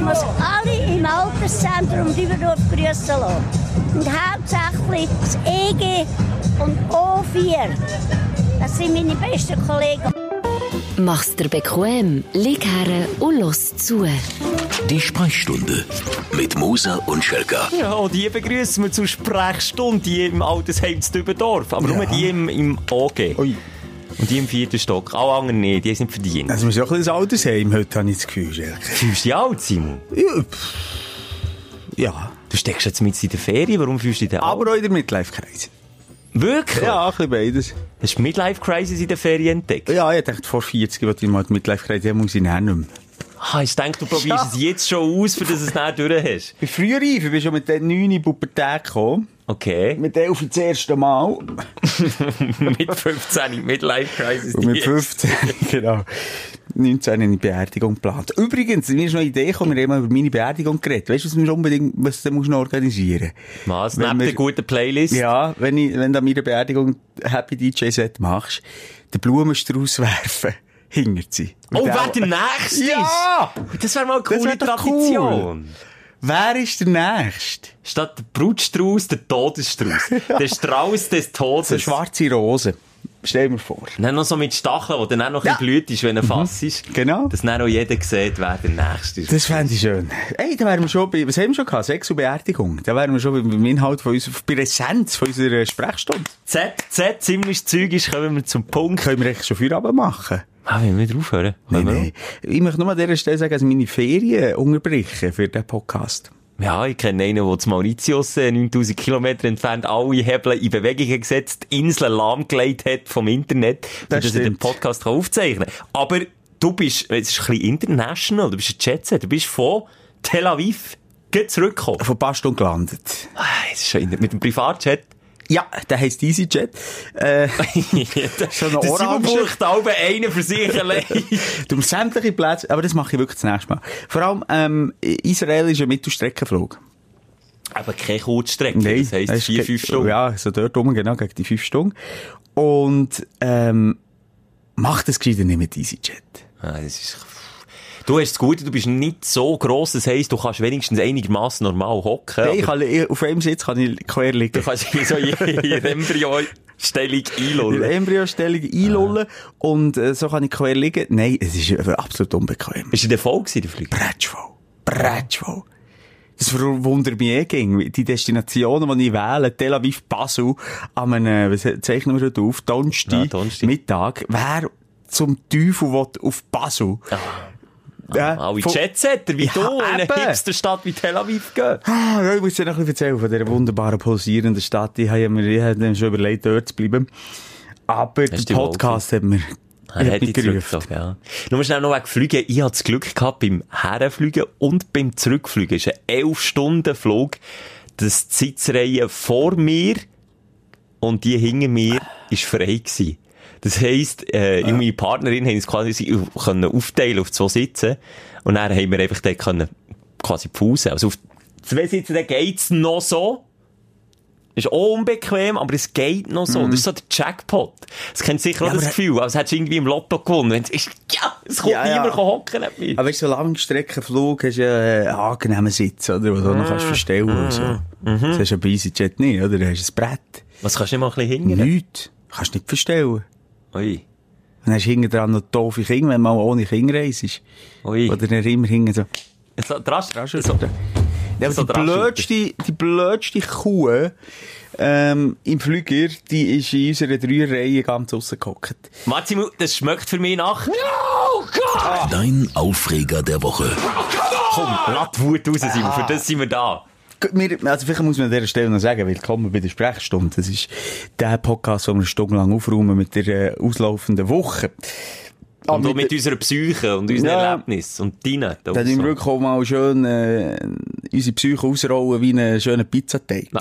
Ich muss alle im Alterszentrum Dübendorf grüßen lassen. Und hauptsächlich das EG und O4. Das sind meine besten Kollegen. Mach's dir bequem, lieg her und los zu. Die Sprechstunde mit Musa und Schelka. Ja, die begrüßen wir zur Sprechstunde, die im Altersheim zu Dübendorf. Aber nur die im, im OG. Ui. Und die im vierten Stock. Alle anderen nicht, die sind verdient. Also, wir sind auch ein bisschen Altersheim heute, habe ich das Gefühl. Fühlst du dich alt, Simon? Ja, ja. Du steckst jetzt mit in der Ferien, warum fühlst du dich alt? Aber auch in der Midlife-Kreis. Wirklich? Ja, ein bisschen beides. Hast du Midlife-Crisis in der Ferien entdeckt? Ja, ich dachte, vor 40, als ich mal die Midlife-Kreis habe, muss ich nicht mehr. Ah, ich denke, du probierst Ja. es jetzt schon aus, für dass du es nicht durch hast. Ich bin früher reif, ich bin schon mit den 9 in Pubertät gekommen. Okay. Mit 11 das erste Mal. mit 15 Midlife-Crisis. Und mit 15, genau. 19 eine Beerdigung geplant. Übrigens, mir ist noch eine Idee gekommen, wir haben über meine Beerdigung geredet. Weißt du, was du unbedingt, was du musst noch organisieren? Was? Wenn Neben wir- der guten Playlist? Ja, wenn ich, wenn du an meiner Beerdigung Happy DJ Set machst, den Blumenstrauß werfen. Hingert sie. Oh, wer der- Nächste Ja! ist? Das wäre mal eine coole wär Tradition. Wer ist der Nächste? Statt der Brutstrauß, der Todesstrauß. Der Strauß des Todes. Eine schwarze Rose. Stell mir vor. Dann noch so mit Stacheln, wo dann auch noch ein Ja. bisschen blüht ist, wenn er Fass ist. Genau. Dass dann auch jeder sieht, wer der Nächste ist. Das fände ich schön. Ey, da wären wir schon bei, was haben wir schon gehabt? Sex und Beerdigung. Da wären wir schon beim Inhalt von uns, bei der Essenz von unserer Sprechstunde. Z, Z, ziemlich zügig kommen wir zum Punkt. Können wir echt schon Feierabend machen? Ah, wir müssen aufhören. Nein, nein. Ich möchte nur an dieser Stelle sagen, dass meine Ferien unterbrechen für den Podcast. Ja, ich kenne einen, der zu Mauritius, äh, 9000 Kilometer entfernt, alle Hebel in Bewegung gesetzt, die Insel lahmgelegt hat vom Internet, Das dass er den. Podcast aufzeichnen kann. Aber du bist, es ist ein bisschen international, du bist ein Jetset, du bist von Tel Aviv geht zurückgekommen. Von Stunden gelandet. Ah, Es ist schon in- mit dem Privatjet. Ja, der heisst EasyJet. Äh, so ein Der Simon orange- alle einen für sich allein. du musst sämtliche Plätze, aber das mache ich wirklich das nächste Mal. Vor allem, ähm, Israel ist ein Mittelstreckenflug. Aber keine Kurzstrecke, das heisst ist vier, ge- fünf Stunden. Ja, so dort rum, genau, gegen die fünf Stunden. Und, ähm, mach das gescheiter nicht mit EasyJet. Ah, das ist... Du hast das Gute, du bist nicht so gross, das heisst, du kannst wenigstens einigermaßen normal hocken. Hey, ich kann, ich- auf einem Sitz kann ich quer liegen. Du kannst so in in Embryo-Stellung in einlullen. Embryostellung einlullen und äh, so kann ich quer liegen. Nein, es ist äh, absolut unbequem. In der Folge gewesen, der Flug? Bretschvoll. Bretschvoll. Das verwundert mich eh gegen. Die Destinationen, die ich wähle, Tel Aviv, Basel, an einem, was zeichnen wir heute auf, Ja, Donnerstag, Donnerstag. Mittag, wer zum Teufel will auf Basel? Ja, Alle von- Jetsetter wie Ja, du in eine. Hipsterstadt wie Tel Aviv gehen. Ah, ja, ich muss dir noch ein bisschen erzählen von dieser wunderbaren, pulsierenden Stadt. Ich habe mir, ich habe schon überlegt, dort zu bleiben. Aber der Hast wohl Podcast hat mir, hat mich dich gerufen. zurückgezogen, ja. Nur schnell noch wegen Flügen. Ich hatte das Glück gehabt, beim Herrenfliegen und beim Zurückfliegen. Es ist ein 11-Stunden-Flug. Das die Sitzreihe vor mir und die hinter mir ist frei gewesen. Das heisst, äh, ich und meine Partnerin haben uns quasi können aufteilen auf zwei Sitze. Und dann haben wir einfach dort können quasi pausen. Also auf zwei Sitzen, dann geht's noch so. Ist auch unbequem, aber es geht noch so. Das ist so der Jackpot. Das kennt sicher auch Mhm. Ja, das aber- Gefühl, als hättest du irgendwie im Lotto gewonnen. Wenn es ist, ja, es kommt Ja, ja. niemand hocken neben mir. Aber weißt du, so Langstreckenflug hast du ja äh, einen angenehmen Sitz, oder? Wo du auch noch kannst verstellen und so. Das hast du bei EasyJet nicht, oder? Du hast ein Brett. Was kannst du nicht mal ein bisschen hingern? Nichts. Kannst nicht verstellen. Ui. Dann hast du hinten dran noch doofe Kinder, wenn du mal ohne Kinder reist. Ui. Oder dann immer hinten so. So, drasch, drasch, so. Ja, So die, blödste, die blödste Kuh ähm, im Flüger, die ist in unserer Dreierreihe ganz rausgehockt. Massimo, das schmeckt für mich nach. Dein Aufreger der Woche. Komm, lass die Wut raus, Simon. Für das sind wir da. Wir, also vielleicht muss man an dieser Stelle noch sagen, willkommen bei der Sprechstunde. Das ist der Podcast, wo wir eine Stunde lang aufräumen mit der äh, auslaufenden Woche. Und auch mit unserer Psyche und unseren Ja. Erlebnissen und deinen. Dann haben wir wirklich auch mal schön äh, unsere Psyche ausrollen wie einen schönen Pizzateig. Na,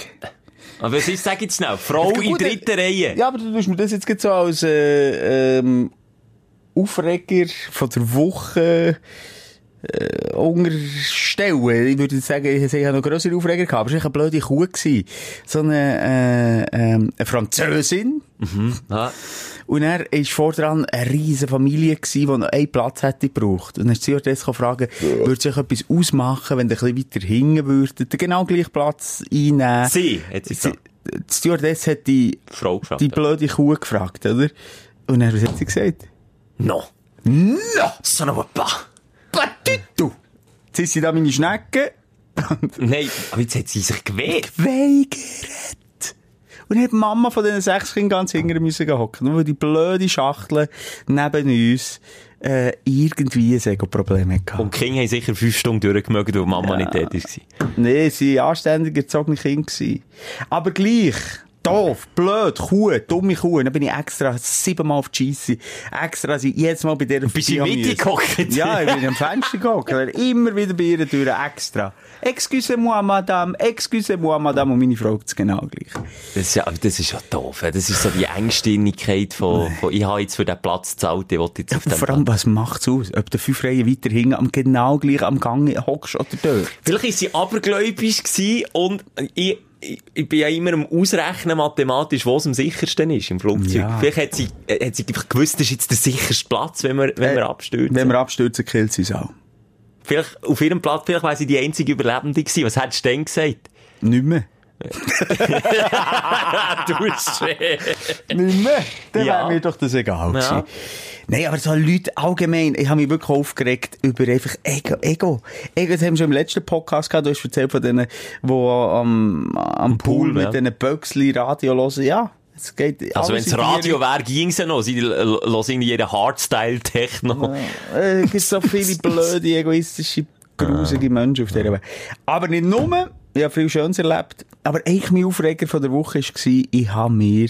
Aber was ist, sag jetzt schnell, Frau in äh, dritten Reihe. Ja, aber du tust mir das jetzt so als äh, ähm, Aufreger von der Woche äh, unterstellen. Ich würde sagen, sie haben noch grössere Aufreger gehabt, aber es war eine blöde Kuh. Gewesen. So eine, äh, ähm, eine Französin. Ja. Und er war vordran eine riesige Familie, gewesen, die noch einen Platz hätte gebraucht. Und dann ist die Stewardess fragen, würde sich etwas ausmachen, wenn ihr ein bisschen weiter hinten würdet, den genau gleichen Platz einnehmen? Sie, hat sie Sie, die Stewardess hat die, Frau gefragt. die ja. blöde Kuh gefragt, oder? Und was hat sie gesagt? No. No! Son of a Patito! Jetzt ist sie da meine Schnecke. Nein, aber jetzt hat sie sich gewehrt. Weigert. Und hat Mama von diesen sechs Kindern ganz hinten müssen hocken. Nur weil die blöde Schachtel neben uns, äh, irgendwie ein Ego-Problem hatte. Und die Kinder haben sicher fünf Stunden durchgemögt, weil Mama nicht dort war. Nee, sie waren anständig erzogene Kinder. Aber gleich. Doof, blöd, Kuh, dumme Kuh. Dann bin ich extra siebenmal auf die Scheisse. Extra, also jedes Mal bei der Bist du in Mitte gehockt? Ja, ich bin am Fenster gehockt. Immer wieder bei ihr durch, extra. Excusez-moi, Madame, excusez-moi, Madame. Und meine Frau es genau gleich. Das ist ja, das ist ja doof. Das ist so die Engstimmigkeit von, von ich habe jetzt für den Platz gezahlt, ich will jetzt auf dem vor allem, was macht's aus? Ob du fünf Reihen weiter hinten am genau gleich am Gang hockst oder dort? Vielleicht war sie abergläubisch und ich, ich, ich bin ja immer am Ausrechnen mathematisch, wo es am sichersten ist im Flugzeug. Ja. Vielleicht hat sie, äh, hat sie einfach gewusst, das ist jetzt der sicherste Platz, wenn wir, wenn wir abstürzen. Wenn wir abstürzen, killt sie es auch. Vielleicht auf ihrem Platz, vielleicht war sie die einzige Überlebende gewesen. Was hättest du denn gesagt? Nicht mehr. Du schön. Nicht mehr? Dann Ja. wäre mir doch das egal Ja. gewesen. Nein, aber so Leute allgemein, ich habe mich wirklich aufgeregt über einfach Ego. Ego. Ego, das haben wir schon im letzten Podcast gehabt, du hast erzählt von denen, die am, am Pool, Pool, mit ja. diesen Böxli Radio hören. Ja, es geht. Also wenn es Radio wäre, ging es ja noch. Sie hören ihre Hardstyle-Techno. Äh, Es gibt so viele blöde, egoistische, grusige Menschen auf dieser Welt. Aber nicht nur, ich habe viel Schönes erlebt, aber eigentlich mein Aufreger von der Woche war, ich habe mir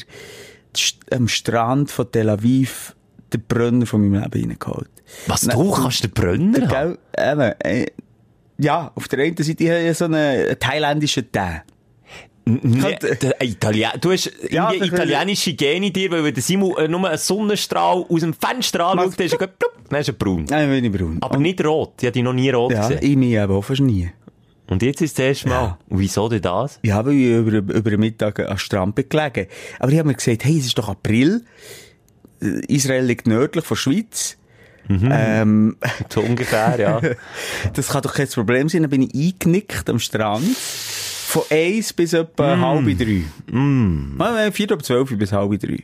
am Strand von Tel Aviv den Brenner von meinem Leben reingeholt. Was, Nein, du kannst den Brenner haben? Gell? Eben, äh, ja, auf der einen Seite ich habe ja so einen thailändischen Tee. Nee, Italien du hast Ja, italienische Gene in dir, weil wenn der Simon äh, nur einen Sonnenstrahl aus dem Fenster anschaut, dann ist er dann braun. Nein, bin ich braun. Aber nicht rot. Ich habe dich noch nie rot ja, gesehen. ich mich aber fast nie. Und jetzt ist das erste Mal. Ja. Wieso denn das? Ich habe über, über den Mittag am Strand gelegen. Aber ich habe mir gesagt, hey, es ist doch April. Äh, Israel liegt nördlich von der Schweiz. Ähm, So ungefähr, ja. das kann doch kein Problem sein. Dann bin ich eingenickt am Strand. Von eins bis etwa halb drei. Mm. Vier oder zwölf bis halb drei.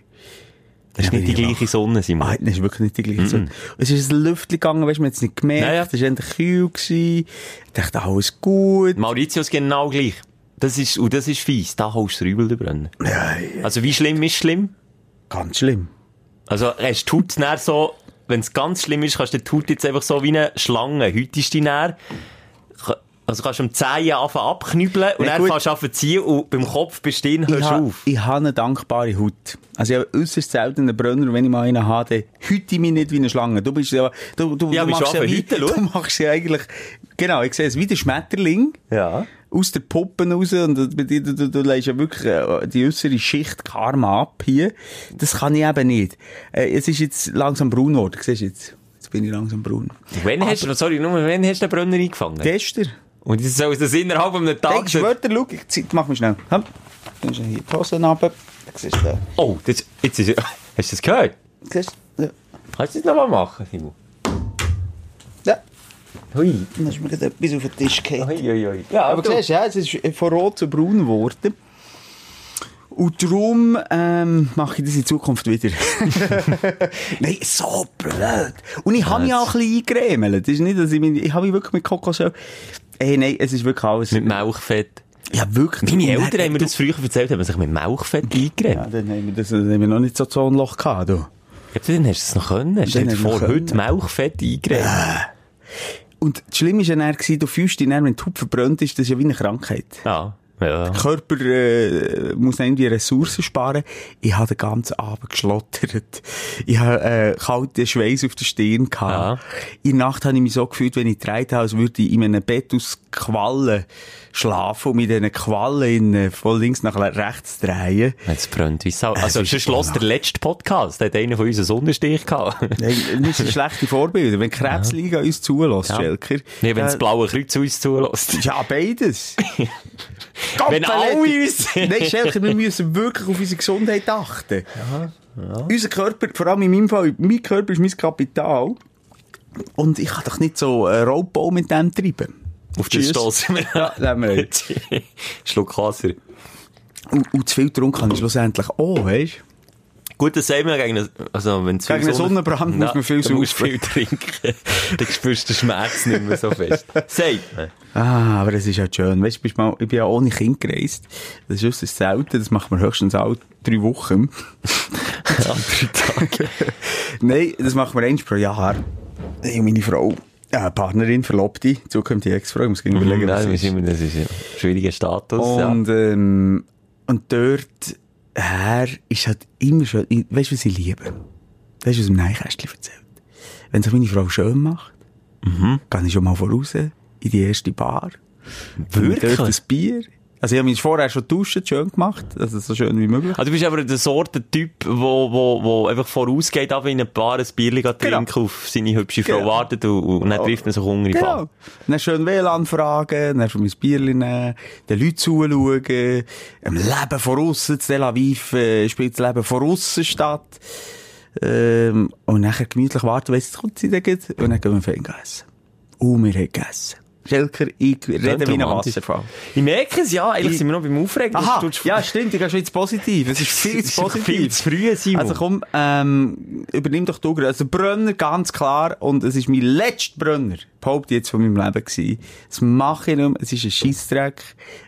Das ist nicht die gleiche Sonne, Simon. Ah, das ist wirklich nicht die gleiche Sonne. Es ist ein Lüftchen gegangen, weißt du, man hat es nicht gemerkt. Es war endlich kühl. gewesen. Ich dachte, alles gut. Mauritius genau gleich. Das ist, und das ist fies. Da holst du Rübel brennen. Ja, ja, Also wie schlimm ist schlimm? ganz schlimm. Also die Haut näher so, wenn es ganz schlimm ist, kannst du die Haut jetzt einfach so wie eine Schlange. Heute ist die näher. Also kannst du am Zehen anfangen abknüppeln und Ja, dann fängst du an zu ziehen und beim Kopf bestehen hörst du auf. Ich habe eine dankbare Haut. Also ich habe äußerst selten einen Brenner und wenn ich mal einen habe, dann hüte ich mich nicht wie eine Schlange. Du bist ja, du, du, Ja, du machst du ja wie, du machst ja eigentlich, genau, ich sehe es wie der Schmetterling. Ja. Aus der Puppe raus und dir, du, du, du legst ja wirklich äh, die äußere Schicht Karma ab hier. Das kann ich eben nicht. Äh, es ist jetzt langsam braun geworden, siehst du jetzt? Jetzt bin ich langsam braun. Wann hast du, sorry, nur, wann hast du den Brenner eingefangen? Gestern. Und das soll das innerhalb einem Hey, Tag ich schwör dir, schau, ich zieh- mach mich schnell. Komm. Dann ist hier die Hosen runter. Siehst du. Oh, das, jetzt ist, hast du das gehört? Siehst du? Ja. Kannst du das nochmal machen, Simon? Ja. Hui. Dann ist mir gerade etwas auf den Tisch gefallen. Hui, hui, hui. Ja, Aber siehst du, ja, es ist von rot zu braun geworden. Und darum ähm, mache ich das in Zukunft wieder. Nein, so blöd. Und ich habe mich auch ein bisschen eingeremelt. Das ist nicht, dass ich mich, ich habe mich wirklich mit Kokosöl... Ey, nein, es ist wirklich alles... Mit Milchfett. ja, wirklich. Meine Eltern haben mir das früher erzählt, haben sich mit Milchfett eingeredet. Ja, dann haben wir, das, dann haben wir noch nicht so Zonenloch gehabt, du. Ja, dann hast du es noch können. Haben wir vor, heute Milchfett eingeredet. Und das Schlimme war dann, gewesen, du fühlst dich dann, wenn die Haut verbrannt ist, das ist ja wie eine Krankheit. Ja. Ja. Der Körper äh, muss irgendwie Ressourcen sparen. Ich habe den ganzen Abend geschlottert. Ich habe äh, kalten Schweiß auf der Stirn gehabt. In der Nacht habe ich mich so gefühlt, wenn ich gedreht habe, als würde ich in einem Bett aus Quallen schlafen und mit diesen Quallen in, von links nach rechts drehen. Jetzt brennt wie Sau. Also, ist schon schloss der letzte Podcast. Da hat einer von uns einen Sonnenstich gehabt. Nein, das sind schlechte Vorbilder. Wenn Krebsliga uns zulässt, Ja. Schelker. Nee, wenn das äh, blaue Kreuz uns zulässt. Ja, beides. Wenn alle uns- Nein, Schelker, wir müssen wirklich auf unsere Gesundheit achten. Unser Körper, vor allem in meinem Fall, mein Körper ist mein Kapital. Und ich kann doch nicht so einen Raubbau mit dem treiben. Auf den wir. Ja, haben wir. Schluck Wasser. Und, und zu viel getrunken habe ich schlussendlich auch, weißt du? Gut, das sagen wir gegen, also, wenn Gegen Sonne- Sonnenbrand muss man viel dann musst saufen. viel trinken. dann spürst du den Schmerz nicht mehr so fest. Sag mir. Ah, aber es ist ja schön. Weißt du, mal, ich bin ja ohne Kind gereist. Das ist äußerst selten. Das macht man höchstens alle drei Wochen. Andere Tage. Nein, das machen wir eins pro Jahr. Ich meine Frau, äh, Partnerin, Verlobte, zukünftige Ex-Frau, ich muss gleich überlegen, was Nein, das ist. immer, das ist ein schwieriger Status. Und, ähm, und dort her ist halt immer schon, ich- weißt du, was ich liebe? Weißt du, was im Neinkästchen erzählt? Wenn sich meine Frau schön macht, Mhm. gehe ich schon mal voraus in die erste Bar. Wirklich? Ein Bier. Also ich habe mich vorher schon duschen, schön gemacht, also so schön wie möglich. Also du bist aber der Sorte-Typ, wo, wo, wo einfach vorausgeht, aber in ein Paar ein geht Genau. trinken, auf seine hübsche Frau Genau. wartet und, und dann trifft man sich Hunger in Genau. Dann schön WLAN fragen, dann schon mein Bierchen nehmen, den Leuten zuschauen, im Leben von aussen, zu Tel Aviv äh, spielt das Leben von aussen statt. Ähm, und nachher gemütlich warten, weiss, jetzt kommt sie dann und dann gehen wir fein essen. Und wir haben gegessen. Schelker, ich rede wie ein. Wasserfall. Ich merke es, ja. Eigentlich Ich- sind wir noch beim Aufregen. Aha, tut- ja, stimmt, ich gehe schon ins Positiv. Es ist viel Es zu ist positiv. viel zu früh, Simon. Also komm, ähm, übernimm doch du gerade. Also Brenner, ganz klar. Und es ist mein letzter Brenner, behaupte jetzt von meinem Leben gewesen. Das mache ich nicht mehr. Es ist ein Scheissdreck.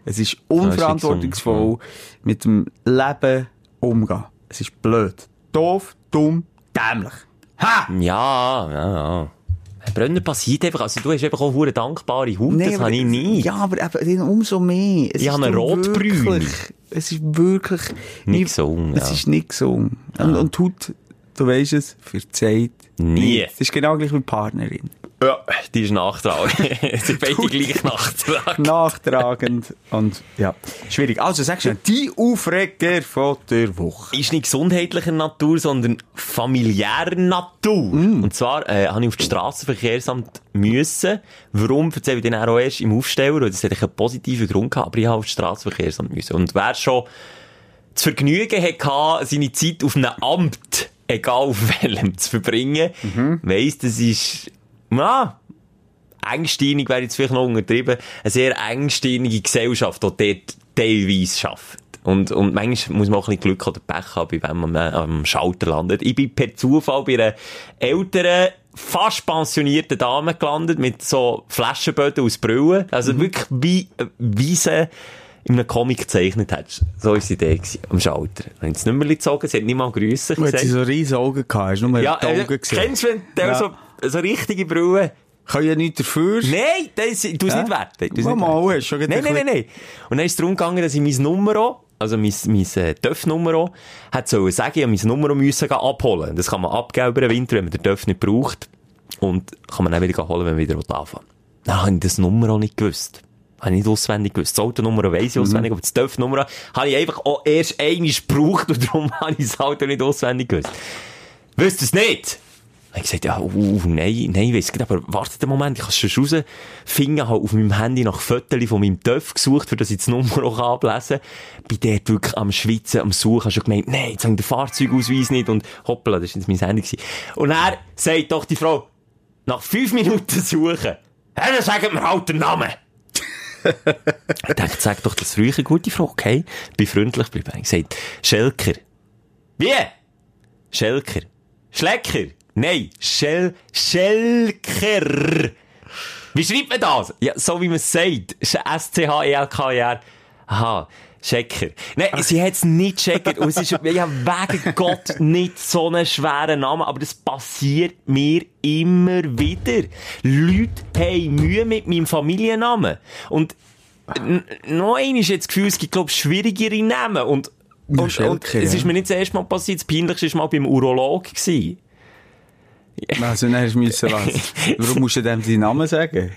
Es ist unverantwortungsvoll mit dem Leben umgehen. Es ist blöd. Doof, dumm, dämlich. Ha! Ja, ja, ja. Brenner passiert einfach. Also du hast einfach auch eine dankbare Haut, das aber- habe ich nie. Ja, aber eben, umso mehr. Es Ich habe eine Rotbrüne. Es ist wirklich Nicht gesund, Es ja. ist nicht gesund. Und, und die Haut, du weisst es, verzeiht Nie. Es ist genau gleich wie Partnerin. Ja, die ist nachtragend. Sie beide gleich nachtragend. Nachtragend und, ja, schwierig. Also sagst du, die Aufreger von der Woche. ist nicht gesundheitlicher Natur, sondern familiärer Natur. Und zwar äh, habe ich auf das Strassenverkehrsamt müssen. Warum, erzähle ich dir auch erst im Aufsteller, weil das hat einen positiven Grund gehabt, aber ich habe auf das Strassenverkehrsamt müssen. Und wer schon das Vergnügen hatte, seine Zeit auf einem Amt, egal auf welchem, zu verbringen, weiss, das ist, ja, engstirnig wäre jetzt vielleicht noch untertrieben, eine sehr engstirnige Gesellschaft, die dort teilweise schafft. Und, und manchmal muss man auch ein bisschen Glück oder Pech haben, wem man äh, am Schalter landet. Ich bin per Zufall bei einer älteren, fast pensionierten Dame gelandet, mit so Flaschenböden aus Brillen. Also wirklich wie, äh, wie sie in einem Comic gezeichnet hat. So war die Idee gewesen, am Schalter. Dann haben sie das Nummer gezogen, sie hat nicht mal hast gesagt. so riesige Augen gehabt, hast nur Ja, die äh, Augen gesehen. kennst du, wenn der Ja. so, so richtige Brillen Kann ja nichts dafür. Nein, das, du es nicht werten. du's Mal, hast schon Nein, nein, ein nein, nein. Und dann ist es darum gegangen, dass ich mein Nummer, also mein, mein äh, TÜV-Nummer, hat sollen sagen, ich habe mein Nummer müssen abholen. Das kann man abgeben über den Winter, wenn man den TÜV nicht braucht. Und kann man dann wieder holen, wenn man wieder anfangen will. Dann habe ich das Nummer auch nicht gewusst. Habe ich nicht auswendig gewusst. Die Autonummer weiss ich auswendig, aber das TÜV-Nummer habe ich einfach auch erst einmal gebraucht und darum habe ich das Auto nicht auswendig gewusst. Wisst ihr es nicht? Habe gesagt, ja, uh, nein, nein, weiss nicht, aber wartet einen Moment, ich kann schon rausfinden, habe auf meinem Handy nach Fotos von meinem TÜV gesucht, für das ich das Nummer auch ablesen kann. Bin dort wirklich am Schwitzen, am Suchen, habe schon gemeint, nein, jetzt habe ich den Fahrzeugausweis nicht und hoppla, das war jetzt mein Handy. Gewesen. Und er sagt doch die Frau, nach fünf Minuten suchen, dann sagt mir halt den Namen. ich dachte, sag doch das eine gute Frage, okay? Bin freundlich geblieben. Ich gesagt, Schelker. Wie? Schelker. Schlecker. Nein, Schel, Schelker. Wie schreibt man das? Ja, so wie man es sagt. S-C-H-E-L-K-E-R. Aha. Checker. Nein, sie hat es nicht checkert. Und es ist, ja, wegen Gott nicht so einen schweren Namen. Aber das passiert mir immer wieder. Leute haben Mühe mit meinem Familiennamen. Und noch einmal jetzt das Gefühl, es gibt, glaube ich, schwierigere Namen. Und, und, und es ist mir nicht das erste Mal passiert. Das Peinlichste war mal beim Urolog. Gewesen. Also, dann hast du müssen was. Warum musst du dem deinen Namen sagen?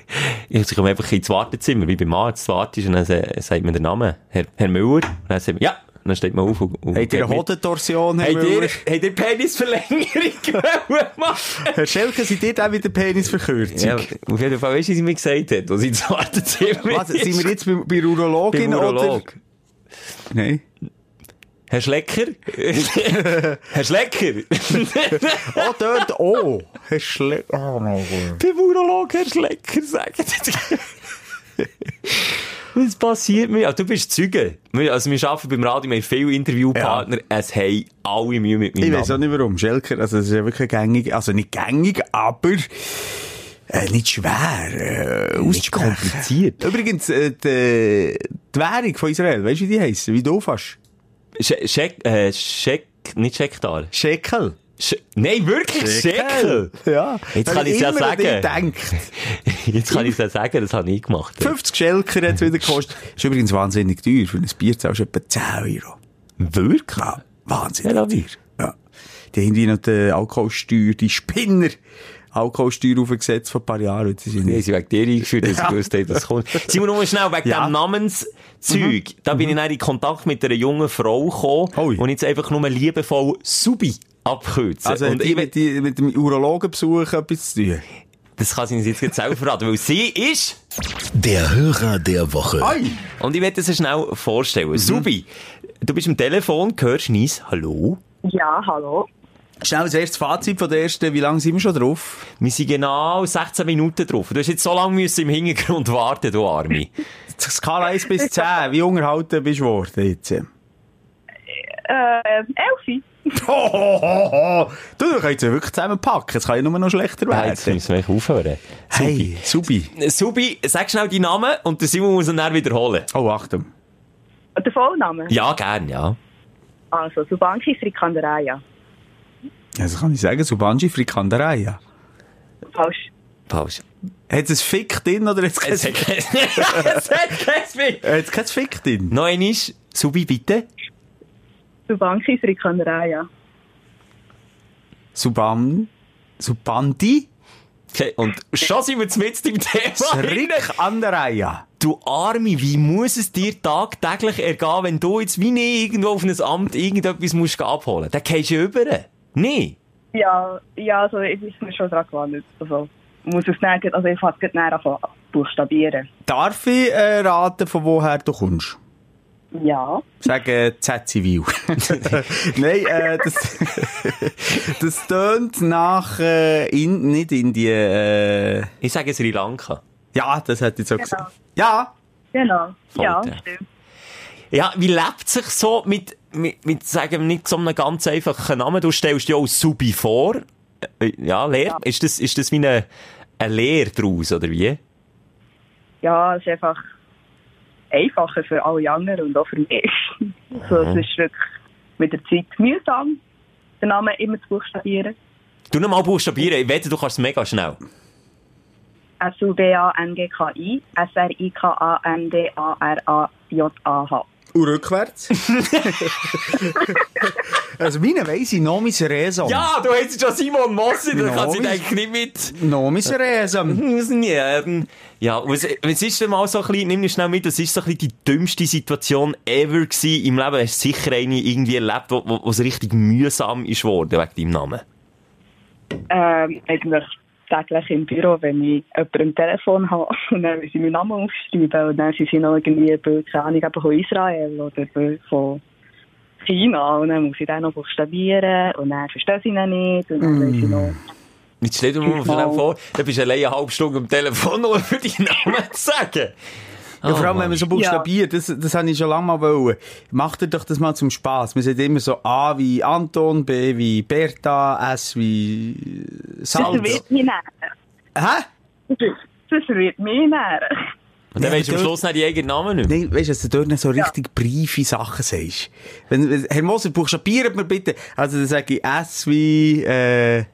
Ich komme einfach ins Wartezimmer, wie beim Arzt wartest, und dann sa- sagt man den Namen. Herr, Herr Müller. Und dann sagt man, ja. Und dann steht man auf und, und Habt ihr eine. Hodentorsion, Herr Müller? habt ihr Penisverlängerung machen? Herr Schelke, seid ihr auch wieder Penisverkürzung? Ja, auf jeden Fall, weißt du, was sie mir gesagt hat, als ich ins Wartezimmer Was, sind wir jetzt bei, bei Urologin oder? Urolog? Nein. Herr Schlecker? Herr Schlecker? Oh, dort, oh. Herr Schle... Oh, nein. beim Urolog Herr Schlecker sagen. Was passiert mir? Ah, du bist Zeuge. Wir- Also wir arbeiten beim Radio, wir haben viele Interviewpartner. Es haben alle Mühe mit Ich meinem weiß auch nicht warum. Schelker, also, das ist ja wirklich gängig, also nicht gängig, aber, äh, nicht schwer, äh, Nicht auszusprechen. kompliziert. Übrigens, äh, die, die Währung von Israel, weißt du, wie die heissen? Wie du fast? Sch- Scheck, äh, Scheck, nicht Schecktar. Shekel. Sch Nein, wirklich Scheckel. Ja. Jetzt kann ja immer an dich sagen. Jetzt kann ich es ja sagen, das habe ich gemacht. 50 Schelker hat es wieder gekostet. Ist übrigens wahnsinnig teuer. Für ein Bier zahlst du etwa 10 Euro. Wirklich? Ja, wahnsinnig Ja, teuer. Ja. Die haben irgendwie noch die Alkoholsteuer, die Spinner, Alkoholsteuer aufgesetzt vor ein paar Jahren. und Die sind Die wegen dir eingeführt, dass Ja. ich gewusst habe, dass es kommt. Simon, nur schnell, wegen Ja. dem Namenszeug. Da bin ich dann in Kontakt mit einer jungen Frau gekommen und jetzt einfach nur liebevoll Subi abkürzen. Also, und ich, mit, die, mit dem Urologenbesuch etwas zu tun. das kann sie uns jetzt selber verraten, weil sie ist, Der Hörer der Woche. Ei! und ich werde es schnell vorstellen. Subi, du bist am Telefon, hörst nies, hallo? Ja, hallo. Schnell das erste Fazit von der ersten. Wie lange sind wir schon drauf? Wir sind genau 16 Minuten drauf. Du hast jetzt so lange müssen im Hintergrund warten, du Arme. Skala 1 bis 10. Wie unterhalten bist du worden jetzt? Äh, Elfi. Oh, oh, oh, oh. Du, du kannst ja wirklich zusammenpacken. Es kann ja nur noch schlechter Ja, jetzt werden. müssen wir aufhören. Hey, Subi. Subi, sag schnell deinen Namen und der Simon muss ihn dann wiederholen. Oh, Achtung. Der Vollname? Ja, gern, ja. Also, Subanki Frikanderaya. Also kann ich sagen, Subanji Frikanderei, ja. Falsch. Falsch. Hat es Fick drin oder hat es kein, kein- es hat kein Fick. hat es kein Fick drin? Noch einmal, Subi, bitte. Subanki Frikanderaya. Suban... Subandi? Okay, und schon sind wir mit im Thema. drin. Rick an der Reihe. Du Arme, wie muss es dir tagtäglich ergehen, wenn du jetzt wie nie irgendwo auf ein Amt irgendetwas musst abholen? Dann gehst du über. Nee. Ja, ja, also, ich bin mir schon dran gewandelt. Also, muss es nicht, also, ich fange es näher an zu buchstabieren. Darf ich äh, raten, von woher du kommst? Ja. Sagen Z-Zivil. Nein, äh, das, das tönt nach, äh, in, nicht Indien, äh, Ich sage Sri Lanka. ja, das hätte ich so Genau. gesagt. Ja, Genau. Ja, Voll, ja. stimmt. Ja, wie lebt sich so mit, mit, mit sagen wir nicht so einem ganz einfachen Namen? Du stellst dir auch Subi vor. Ja, Lehr. Ist das, ist das wie eine, eine Lehre daraus, oder wie? Ja, es ist einfach einfacher für alle anderen und auch für mich. Also, es ist wirklich mit der Zeit mühsam, den Namen immer zu buchstabieren. Du noch mal buchstabieren. Ich wette, du kannst es mega schnell. S-U-B-A-N-G-K-I, S-R-I-K-A-N-D-A-R-A-J-A-H. Und rückwärts. also, meine weiss ich, Nomis Resum. Ja, du hast schon Simon Mossi, da kann sie eigentlich nicht mit. Nomis werden. Ja, was, was ist denn mal so ein bisschen, nimm mich schnell mit, das ist so ein bisschen die dümmste Situation ever gewesen im Leben. Hast du sicher eine irgendwie erlebt, wo, wo, wo es richtig mühsam ist worden wegen deinem Namen? Ähm, eigentlich täglich im Büro, wenn ich jemanden am Telefon habe. Und dann will sie meinen Namen aufschreiben. Und dann sind sie noch irgendwie, keine Ahnung, von Israel oder von China. Und dann muss ich den noch buchstabieren. Und dann verstehen sie ihn nicht. Und dann will sie noch... Jetzt stell dir mal vor, da bist du allein eine halbe Stunde am Telefon, nur für deinen Namen zu sagen. Ja, vor allem, wenn man so buchstabiert, das, das habe ich schon lange mal wollen. Macht ihr doch das mal zum Spass. Wir sind immer so A wie Anton, B wie Bertha, S wie Das Salz. wird mich nähren. Hä? Das wird mich nähren. Und dann Ja, weisst du am Schluss nicht die eigenen Namen nicht. Nein, weißt du, dass du dort nicht so richtig briefe Sachen sagst. Wenn, wenn, Herr Moser, buchstabiert mir bitte. Also, dann sage ich S wie, äh,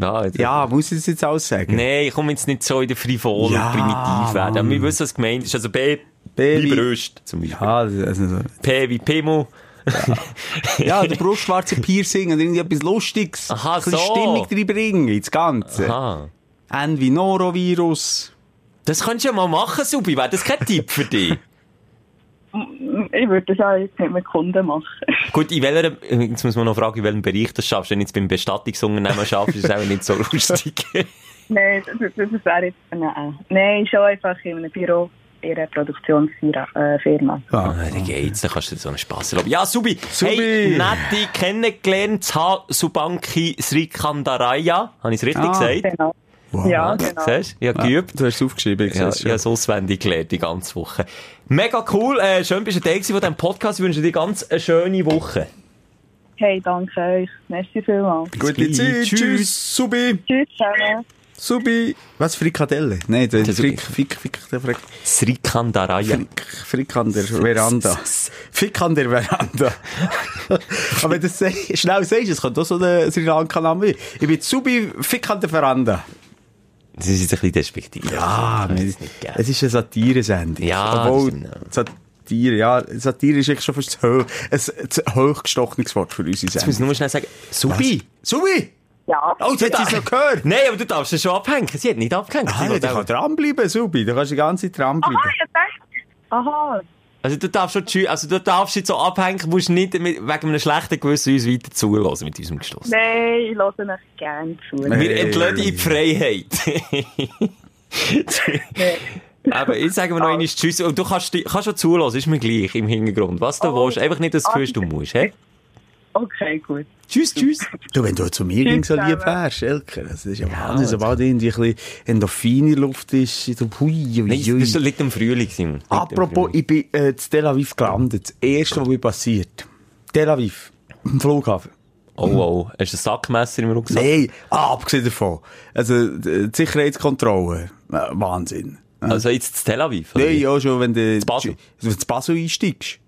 Ja, jetzt- Ja, muss ich das jetzt alles sagen? Nein, ich komme jetzt nicht so in der frivol Ja, und primitiv werden. Aber wir wissen, was gemeint ist. Also B, B wie Brust, zum Beispiel. Ja, also, P wie Pimmel. ja, der brustschwarze Piercing und irgendetwas Lustiges. Aha, ein bisschen so. Stimmung reinbringen ins Ganze. Aha. N wie Norovirus. Das könntest du ja mal machen, Subi. Wäre das kein Tipp für dich? Ich würde das auch jetzt nicht mit Kunden machen. Gut, in welcher, jetzt muss man noch fragen, in welchem Bereich das schaffst. Wenn du jetzt beim Bestattungsunternehmen schaffst, ist es auch nicht so lustig. Nein, das, das, das wäre jetzt... Nein. Nein, schon einfach in einem Büro, in einer Produktionsfirma. Ja. Ah, da geht's, dann kannst du dir so einen Spass erlauben. Ja, Subi, Subi. hey, nette kennengelernt, Sa- Subanki Srikandaraya. Habe ich es richtig Ah. gesagt? Genau. Ja, genau. Siehst du? Ich habe geübt. Du hast es aufgeschrieben, ich Ja, ich es habe es auswendig gelernt, die ganze Woche. Mega cool, äh, schön bist du Teil von diesem Podcast. Ich wünsche dir ganz eine schöne Woche. Hey, danke euch. Merci vielmals. Gute. Zeit. Tschüss. Tschüss. Subi. Tschüss zusammen. Subi. Was, Frikadelle? Nein, das ist. Frik, Frik, Frik, Frik, Srikandaraya. Frik, Frik an der Veranda. Fick an der Veranda. Aber wenn du das schnell sagst, es könnte auch so ein Sri Lanka-Name sein. Ich bin Subi Fick an der Veranda. Das ist jetzt ein bisschen despektiv. Ah, das wir- ist es ist eine Satire-Sendung. Ja, Obwohl, das ist- Satire, ja, Satire ist eigentlich schon fast ein, ein hochgestochenes Wort für unsere Jetzt muss ich Sendung. nur schnell sagen, Subi! Subi! Ja. Oh, jetzt hat sie es noch gehört! Nein, aber du darfst es schon abhängen. Sie hat nicht abgehängt. Sie ja, will du kannst dranbleiben, Subi. Du kannst die ganze Zeit dranbleiben. Aha, ich dachte... Aha. Also du darfst schon also du darfst jetzt so abhängen, musst nicht mit, wegen einem schlechten Gewissen uns weiter zulassen mit unserem Gestoss. Nein, ich höre euch gerne zu. Nein. Wir dich in die Freiheit. Aber ich sage mir noch einmal Tschüss. Und du kannst, kannst schon zulassen, ist mir gleich im Hintergrund. Was du Oh. willst. Einfach nicht das Gefühl, du musst. He? Okay, gut. Tschüss, tschüss. Du, wenn du zu mir ging so lieb wärst, Elker, das ist ja Wahnsinn. Sobald irgendwie ein bisschen Endorphin in der Luft ist, so, hui, hui, Nein, hui. das liegt im Frühling, Simon. Liegt im Apropos, Frühling. ich bin äh, in Tel Aviv gelandet. Das erste, was mir passiert. Tel Aviv. Am Flughafen. Oh, oh. Hast du ein Sackmesser im Rucksack? Nein, ah, abgesehen davon. Also, die Sicherheitskontrolle. Äh, Wahnsinn. Also jetzt zu Tel Aviv? Nein, ja, schon, wenn du, Basel? wenn du zu Basel einsteigst.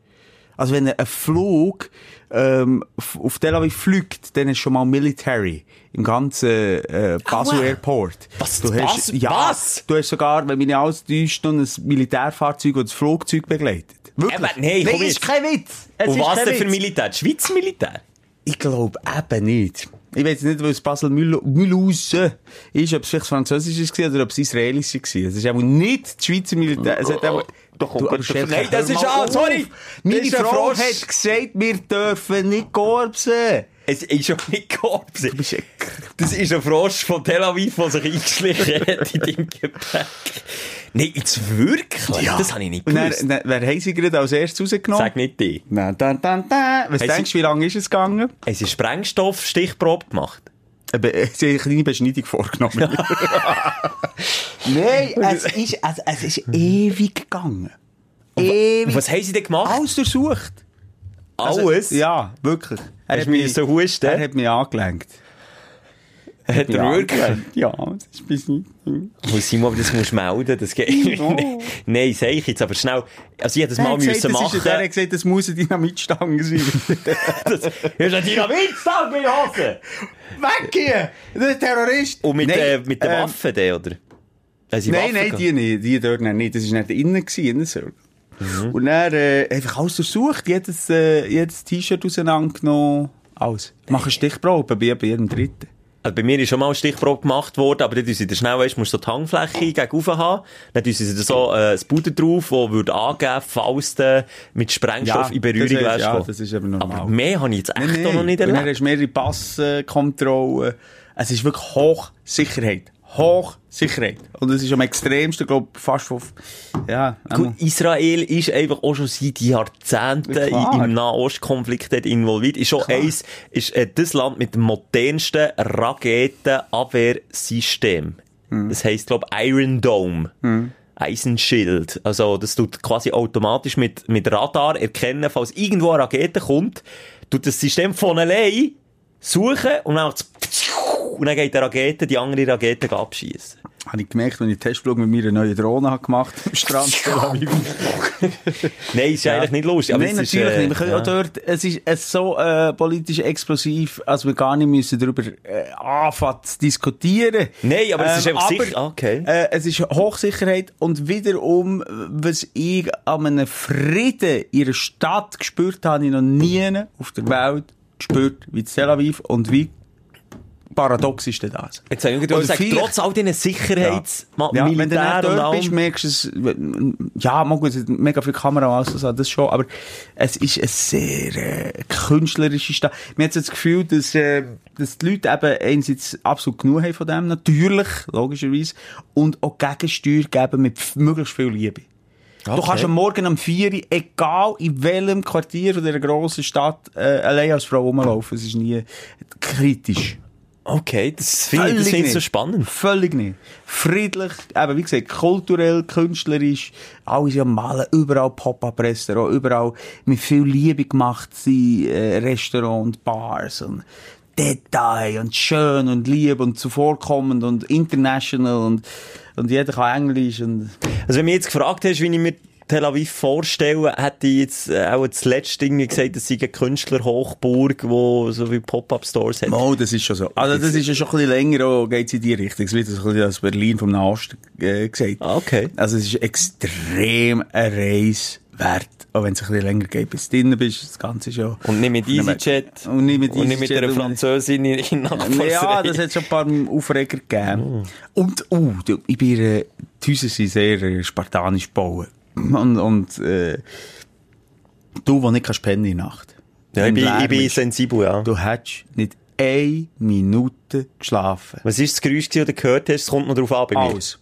Also, wenn ein Flug, ähm, auf Tel Aviv fliegt, dann ist schon mal Military. Im ganzen, äh, Basel Aua. Airport. Was, Du hast, Basel? ja, Was? Du hast sogar, wenn mich nicht alles täuscht, noch ein Militärfahrzeug oder das Flugzeug begleitet. Wirklich? Eben, nein, komm ist kein Witz. Es Und ist was denn für. Militär? Schweizer Militär? Ich glaube eben nicht. Ich weiß nicht, weil es Basel Mühlhausen ist, ob es vielleicht Französisch war oder ob es Israelisch war. Es ist aber nicht das Schweizer Militär. Es hat aber, Doch, Du, Gott, Chef, nein, das ist auf. sorry. Meine Frau Frosch. hat gesagt, wir dürfen nicht korbsen. Es ist schon nicht ein Das ist ein Frosch von Tel Aviv, der sich eingeschlichen hat in deinem Gepäck. Nein, jetzt wirklich? Das habe ich nicht Und dann, gewusst. dann, wer haben sie gerade als erstes rausgenommen? Sag nicht die. Na, dann, dann, dann. Was Haben denkst du, wie lange ist es gegangen? Haben sie Sprengstoff-Stichprobe gemacht? Äh, Sie haben eine kleine Beschneidung vorgenommen. Nein, es ist, also, es ist ewig gegangen. Ewig. Was haben sie denn gemacht? Alles durchsucht. Also, Alles? Ja, wirklich. Er Hast du mich so husten? Er hat mich angelenkt. Hat er wirklich? Ja, das ist bis nicht. Muss Simon, aber das musst du melden, das geht Oh. Nein, sag ich jetzt, aber schnell. Also ich hätte das mal gesagt, müssen das machen. ist, hat gesagt, das muss eine Dynamitstange sein. das ist ein Dynamitstange in der Hose! Weg hier! Der Terrorist! Und mit, Nein, äh, mit den ähm, Waffen, der, oder? Sie Nein, nein, die nicht. Die dort nicht. Das war nicht innen, innen so. Mhm. Und dann, äh, einfach alles durchsucht, jedes, äh, jedes T-Shirt auseinandergenommen. Alles. Machen Stichprobe bei, bei jedem dritten. Also bei mir ist schon mal eine Stichprobe gemacht worden, aber dann tun sie dir schnell, weißt, musst du so die Hangfläche gegen haben. Dann tun sie dir so, äh, das Puder drauf, das würde angeben, falls du mit Sprengstoff Ja, in Berührung wärst. ja, gekommen. das ist aber normal. Aber mehr habe ich jetzt echt auch noch nicht Und dann erlebt. hast du mehrere Passkontrollen. Es ist wirklich Hochsicherheit. Hochsicherheit. Und es ist am extremsten, glaube ich, fast von, ja. Gut, Israel ist einfach auch schon seit Jahrzehnten Ja, im Nahostkonflikt involviert. Ist schon eins, ist äh, das Land mit dem modernsten Raketenabwehrsystem. Hm. Das heisst, glaube Iron Dome. Eisenschild. Also, das tut quasi automatisch mit, mit Radar erkennen, falls irgendwo eine Rakete kommt, tut das System von allein suchen und dann und dann geht der Rakete, die andere Rakete abschießen. Habe ich gemerkt, als ich einen Testflug mit meiner neuen Drohne habe gemacht am Strand Tel Aviv. Nein, ist eigentlich nicht lustig. Nein, natürlich ist, äh, nicht. Wir können ja. auch dort, es ist es so äh, politisch explosiv, als wir gar nicht müssen darüber äh, anfangen zu diskutieren. Nein, aber es ist Ähm, einfach aber, sicher. Ah, Okay. Äh, es ist Hochsicherheit und wiederum, was ich an einem Frieden in einer Stadt gespürt habe, habe ich noch nie auf der Welt gespürt, wie Tel Aviv und wie paradox ist denn das? Jetzt habe ich Oder gerade gesagt, trotz all diesen Sicherheits-, Ma- Ja, wenn du dort bist, allem. merkst du es, ja, es hat mega viel Kamera und so, das schon, aber es ist eine sehr äh, künstlerische Stadt. Mir hat das Gefühl, dass, äh, dass die Leute eben einerseits absolut genug haben von dem, natürlich, logischerweise, und auch Gegensteuer geben mit möglichst viel Liebe. Du Okay. kannst am Morgen um 4 Uhr, egal in welchem Quartier von dieser grossen Stadt, äh, allein als Frau rumlaufen. Es ist nie kritisch. Okay, das finde ich, ich so spannend. Völlig nicht. Friedlich, eben, wie gesagt, kulturell, künstlerisch, alles ja malen, überall Pop-Up-Restaurant, überall mit viel Liebe gemacht sind, äh, Restaurant und Bars und Detail und schön und lieb und zuvorkommend und international und, und jeder kann Englisch und, Also wenn du mich jetzt gefragt hast, wie ich mir Tel Aviv vorstelle, hätte ich jetzt äh, auch zuletzt irgendwie gesagt, das sei eine Künstlerhochburg, wo so wie Pop-Up-Stores hat. Oh, das ist schon so. Also, das ist ja schon ein bisschen länger, auch geht's in die Richtung. Es wird so ein bisschen als Berlin vom Nahosten, äh, gesagt. Ah, okay. Also, es ist extrem eine Reise wert. Auch wenn es ein bisschen länger geht, bis du drinnen bist. Das Ganze ist ja... Und nicht mit EasyJet. Und nicht mit Und nicht mit einer Französin in, in. Ja, das hat schon ein paar Aufreger gegeben. Und, uh, ich bin, äh, die Häuser sind sehr äh, spartanisch gebaut. Und, und, äh, du, wo nicht kannst pennen in Nacht. Ja, ich bin, ich bin ist- sensibel, ja. Du hättest nicht eine Minute geschlafen. Was war das Geräusch, das du gehört hast? Es kommt noch drauf an bei mir. Alles.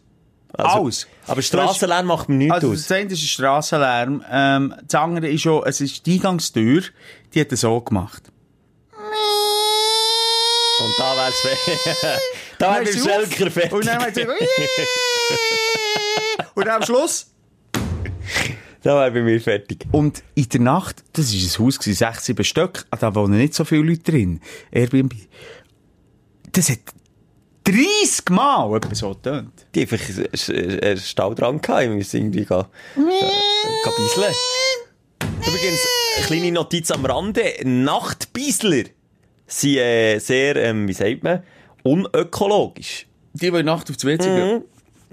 Also, Alles. Aber Strassenlärm macht mir nichts Also, aus. das eine ist ein Strassenlärm. Ähm, das andere ist schon, es ist die Eingangstür, die hat er so gemacht. Und da wär's fe- Da wär Dann beim. Schelker fertig. Und dann sie Und dann am Schluss. Da wär bei mir fertig. Und in der Nacht, das war ein Haus, gewesen, sechs, sieben Stück, ah, da wohnen nicht so viele Leute drin. Airbnb. Das hat 30 Mal etwas so getönt. Die haben einfach einen- einen Stau dran gehabt. Ich muss irgendwie gehen, äh, bisseln. Übrigens, eine kleine Notiz am Rande. Nachtbiesler sind äh, sehr, ähm, wie sagt man, unökologisch. Die, die Nacht aufs WC gehen.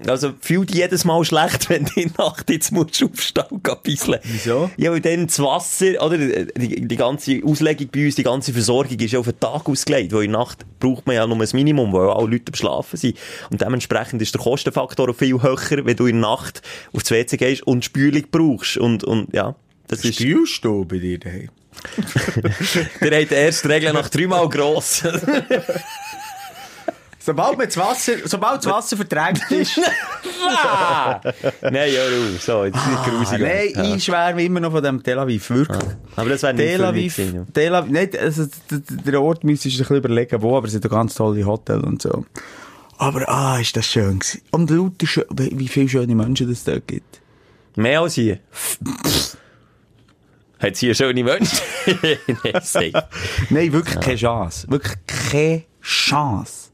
Also fühlt jedes Mal schlecht, wenn du in der Nacht jetzt musst du aufstehen und gehen bisseln. Wieso? Ja, weil dann das Wasser, oder, die, die ganze Auslegung bei uns, die ganze Versorgung ist ja auf den Tag ausgelegt, weil in der Nacht braucht man ja nur ein Minimum, weil ja alle Leute am Schlafen sind. Und dementsprechend ist der Kostenfaktor viel höher, wenn du in der Nacht aufs WC gehst und Spülung brauchst. Und, und, ja, das ist, Spülst du bei dir daheim? der hat die erste Regel nach dreimal gross. Sobald, man das Wasser, sobald das Wasser verträgt ist. Nein, ja, Ruhe. So, jetzt ist nicht Ah, grusig. nein, ja. ich schwärme immer noch von dem Tel Aviv, wirklich. Aber das wäre nicht Tel Aviv, gewesen, ja. Tel Aviv, nein, also, der Ort müsstest du dir ein bisschen überlegen, wo, aber es sind ganz tolle Hotels und so. Aber, ah, ist das schön gewesen. Und lauter schön, wie viele schöne Menschen es dort gibt. Mehr als hier. Hat sie eine schöne Menschen? Nein. Nein, wirklich keine Chance. Wirklich keine Chance.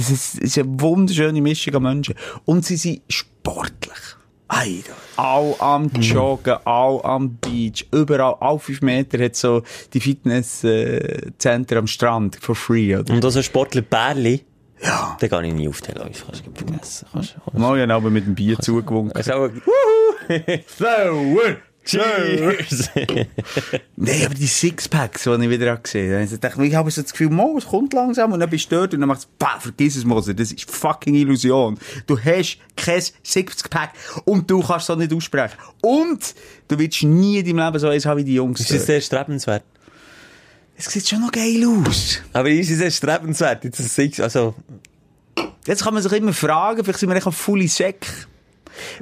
Das ist, ist eine wunderschöne Mischung an Menschen. Und sie sind sportlich. Alter. All am Joggen, all am Beach, überall, all fünf Meter hat so die Fitnesszentren am Strand for free, oder? Und also Sportler Bärli, Ja. den kann ich nie auf Tel Aviv. Kannst du vergessen. Kannst du- Mal ja aber mit dem Bier zugewunken. Auch ein Sauer! Cheers! Nein, aber die Sixpacks, die ich wieder gesehen habe, ich dachte, ich habe so das Gefühl, Mo, es kommt langsam und dann bist du dort und dann machst du, bah, vergiss es, Moser, das ist fucking Illusion. Du hast kein Sixpack und du kannst es auch nicht aussprechen. Und du willst nie in deinem Leben so eins haben wie die Jungs. ist das sehr strebenswert? Es sieht schon noch geil aus. Aber ist es sehr strebenswert? Jetzt es, also, Jetzt kann man sich immer fragen, vielleicht sind wir echt auf fully Sack.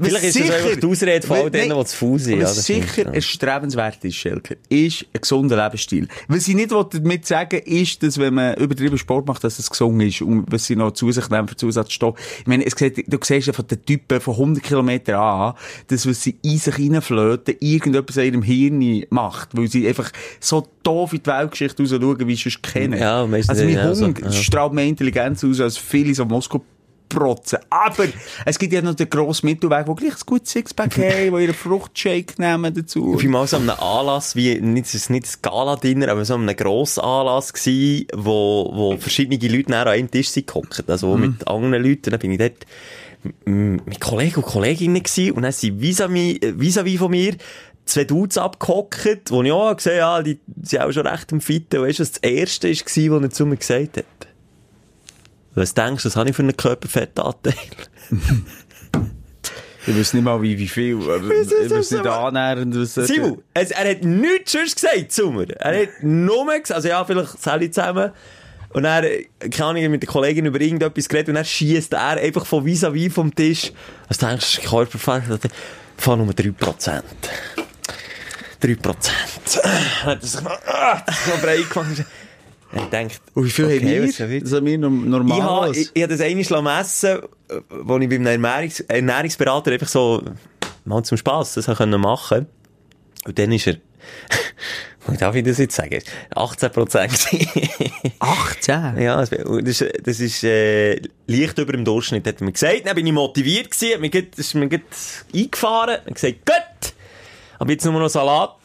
Vielleicht ist das einfach die Ausrede von all denen, die zu faul sind. Was das sicher ja. erstrebenswert ist, Schelker, ist ein gesunder Lebensstil. Was ich nicht damit sagen ist, dass wenn man übertrieben Sport macht, dass es gesund ist und was sie noch zu sich nehmen für Zusatzstoff. Ich meine, es sieht, du siehst von den Typen von 100 Kilometern an, dass was sie in sich reinflöten, irgendetwas in ihrem Hirn macht, weil sie einfach so doof in die Weltgeschichte raus schauen, wie sie es kennen. Ja, also mein ja, so, Hund ja. strahlt mehr Intelligenz aus als viele so Moskau protzen. Aber es gibt ja noch den grossen Mittelweg, wo gleich ein gutes Sixpack haben, wo ihre Fruchtshake nehmen dazu. Ich war mal so an einem Anlass, wie, nicht, es ist nicht ein Gala-Dinner, aber so an einem grossen Anlass gsi, wo, wo verschiedene Leute an einem Tisch sind gehockt. Also Mhm. mit anderen Leuten. Dann bin ich dort mit Kollegen und Kolleginnen gsi und dann sind vis-à-vis vis von mir zwei Dudes abgehockt, wo ich auch gesehen habe, ja, die sind auch schon recht im Fitten. Weißt du, das erste war, was er zu mir gesagt hat? Was denkst du, was habe ich für einen Körperfettanteil? Ich weiß nicht mal, wie, wie viel. aber Ich weiß nicht annähernd, was... Simon, es, er hat nichts sonst gesagt zu mir. Er hat nur gesagt, also ja, vielleicht Sally zusammen. Und er, keine Ahnung, mit der Kollegin über irgendetwas geredet und dann schießt er einfach von vis-à-vis vom Tisch. Was denkst du, Körperfett? Von nur 3%. 3%. Dann hat er sich noch, ah, so breit gemacht. Er denkt, Und wie viel okay, haben wir? Das haben wir norm- ich normal. habe, ich, ich hab das einmal messen, wo ich bei einem Ernährungs Ernährungsberater einfach so, mal zum Spass, das können machen. Und dann ist er, darf ich das jetzt sagen? 18 Prozent. 18? ja, das, ist, das ist, äh, leicht über dem Durchschnitt, hat mir gesagt. Dann bin ich motiviert gewesen, hat mir grad, ist mir grad eingefahren, und gesagt, gut! Aber jetzt nur noch Salat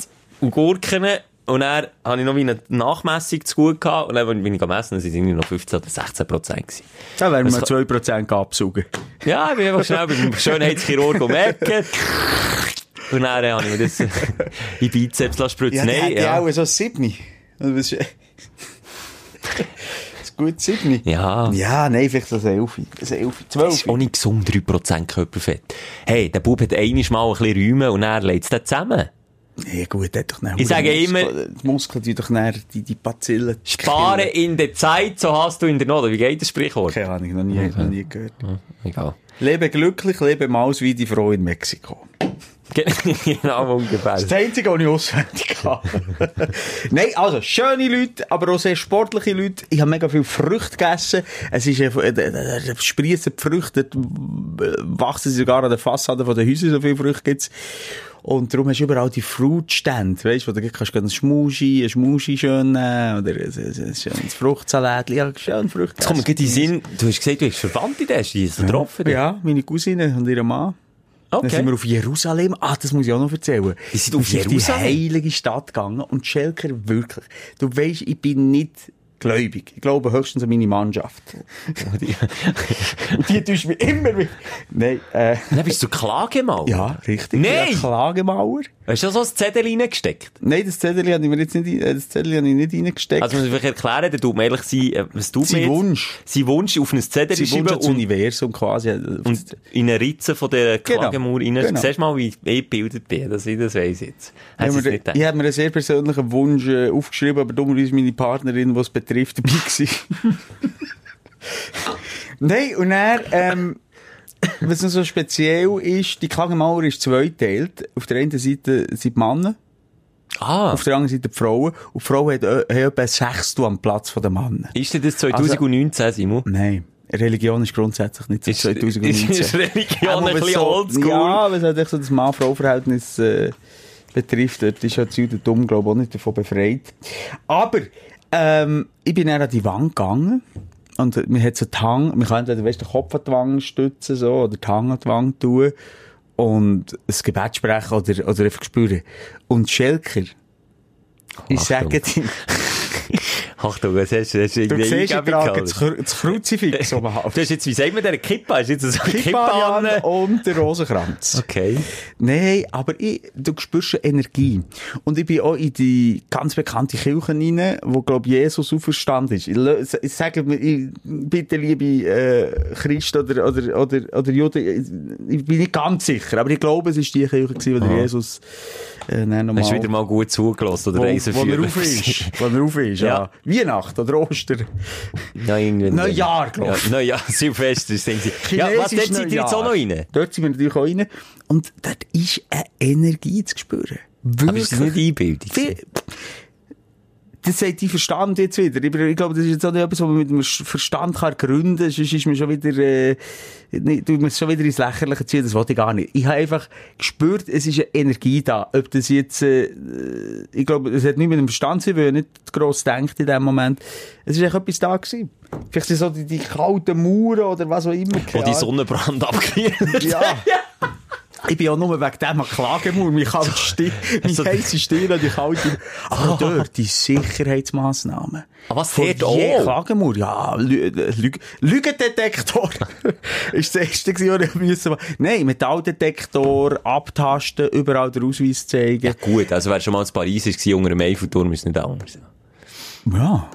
und Gurken. Und dann habe ich noch wie eine Nachmessung zu gut gehabt. Und dann bin ich gemessen, dann sind es noch 15 oder 16 Prozent gewesen. Da werden Das wir 2% absaugen. Ja, ich bin einfach schnell beim Schönheitschirurg um Ecke. Und dann habe ich mir das in die Bizeps lassen spritzen. Nein, ja. auch so ein 7. Oder was- Das gut 7. Ja. Ja, nein, vielleicht so ein 11. Ein 11, Das ist 12. auch nicht gesund, 3% Körperfett. Hey, der Bub hat einmal mal ein bisschen Räume und er legt es dann zusammen. Ja gut, hat doch nicht Ich sage immer- Die Muskeln tun doch näher die, die Bazillen. Spare in der Zeit, so hast du in der Not. Wie geht das Sprichwort? Keine Ahnung, noch nie, noch nie gehört. Egal. Lebe glücklich, lebe Maus wie die Frau in Mexiko. genau, ungefähr. Das Einzige, was ich auswendig habe. Nein, also, schöne Leute, aber auch sehr sportliche Leute. Ich habe mega viel Früchte gegessen. Es ist, einfach- äh, äh, äh, sprießen die Früchte, wachsen sie sogar an der Fassade von den Häusern, so viele Früchte gibt's. Und darum hast du überall die Fruitstände, weißt du, wo du kannst ein Schmuschi, ein Schmuschi schön nehmen, oder ein, ein, ein schönes Fruchtsalat. Ja, schön Früchte Jetzt kommt mir in Sinn, du hast gesagt, du hast Verwandte, die hast du jetzt getroffen. Ja, meine Cousine und ihr Mann. Dann sind Okay. wir auf Jerusalem. Ah, das muss ich auch noch erzählen. Die sind auf Wir Jerusalem? die heilige Stadt gegangen. Und Schelker, wirklich. Du weisst, ich bin nicht gläubig. Ich glaube höchstens an meine Mannschaft. und die tust mich immer wieder. Nein, äh, Dann bist du Klagemauer. ja, richtig. Nein! Ja, Klagemauer. Hast du so ein Zettel reingesteckt? Nein, das Zettel habe ich mir jetzt nicht, äh, das Zettel habe ich nicht reingesteckt. Also, muss ich vielleicht erklären, der tut mir ehrlich sein, äh, was tut Sein mir? Wunsch. Sein Wunsch auf ein Zettel Sie schreiben wünscht das und, Universum quasi. und in eine Ritze von der Genau. Klagemauer rein. Genau. Siehst du mal, wie ich gebildet bin, dass ich das weiss jetzt. Ich habe mir, mir einen sehr persönlichen Wunsch äh, aufgeschrieben, aber dummerweise meine Partnerin, die es betrifft, dabei gewesen. Nein, und dann, ähm, was noch so speziell ist, die Klagemauer ist zweiteilt. Auf der einen Seite sind die Männer, Ah, auf der anderen Seite die Frauen. Und die Frauen haben, äh, haben etwa Sechstel am Platz von den Männern. ist denn das 2019, Simon? Nein. Religion ist grundsätzlich nicht so Ist- 2019. ist- ist Religion Aber ein bisschen oldschool? Ja, was halt so das Mann-Frau-Verhältnis äh, betrifft, dort ist ja das Judentum, glaube ich, auch nicht davon befreit. Aber ähm, ich bin dann an die Wand gegangen und man hat so die Hang, man kann entweder weißt, den Kopf an die Wand stützen so, oder die Hang an die Wand tun und ein Gebet sprechen oder, oder einfach spüren. Und Schelker, ich sage dir, Achtung, was hast du? Hast du du irgendwie siehst, ich trage das, Kru- das Kruzifix oben Du hast jetzt, wie sagt man der Kippa? Hast du jetzt so Kippa Kippa an? und der Rosenkranz. Okay. Nein, aber ich, du spürst eine Energie. Und ich bin auch in die ganz bekannte Kirche rein, wo, glaub Jesus auferstanden ist. Ich, ich sage mir, ich, bitte, liebe äh, Christ oder, oder, oder, oder Juden, ich, ich bin nicht ganz sicher, aber ich glaube, es ist die Kirche gewesen, wo der Jesus äh, dann noch Hast du wieder mal gut zugelassen oder wo, wo Reiseführer? er auf ist. wo er auf ist. Ja. an Weihnachten oder Ostern. Ja, irgendwie- Neujahr, glaub ich. Ja, Neujahr, Silvester, sind sie. Ja, was, dort seid ihr jetzt auch noch rein? Dort sind wir natürlich auch rein. Und dort ist eine Energie zu spüren. Wirklich. Aber ist das nicht Einbildung? Das sagt die Verstand jetzt wieder. Ich, ich glaube, das ist jetzt auch nicht etwas, was man mit dem Verstand kann gründen kann. Sonst ist man schon wieder, äh, nicht, tut man es schon wieder ins Lächerliche ziehen. Das wollte ich gar nicht. Ich habe einfach gespürt, es ist eine Energie da. Ob das jetzt, äh, ich glaube, es hat nicht mit dem Verstand zu tun, weil er nicht gross denkt in dem Moment. Es ist echt etwas da gewesen. Vielleicht sind so die, die kalten Mauern oder was auch immer. Wo die Ahnung. Sonnenbrand abgeklärt Ja. Ich bin ja nur wegen dem an Klagemauer, mich kalte Stirn, meine Also- heisse Stirn und die kalte... Aber dort, die Sicherheitsmassnahmen. Ah, was, Von dort auch? Klagemauer, ja, Lü Lü Lügendetektor. ist das erste was ich müssen machen. Nein, Metalldetektor, abtasten, überall den Ausweis zeigen. Ja, gut, also wer schon mal in Paris war, unter dem Eiffelturm, ist nicht anders. Ja.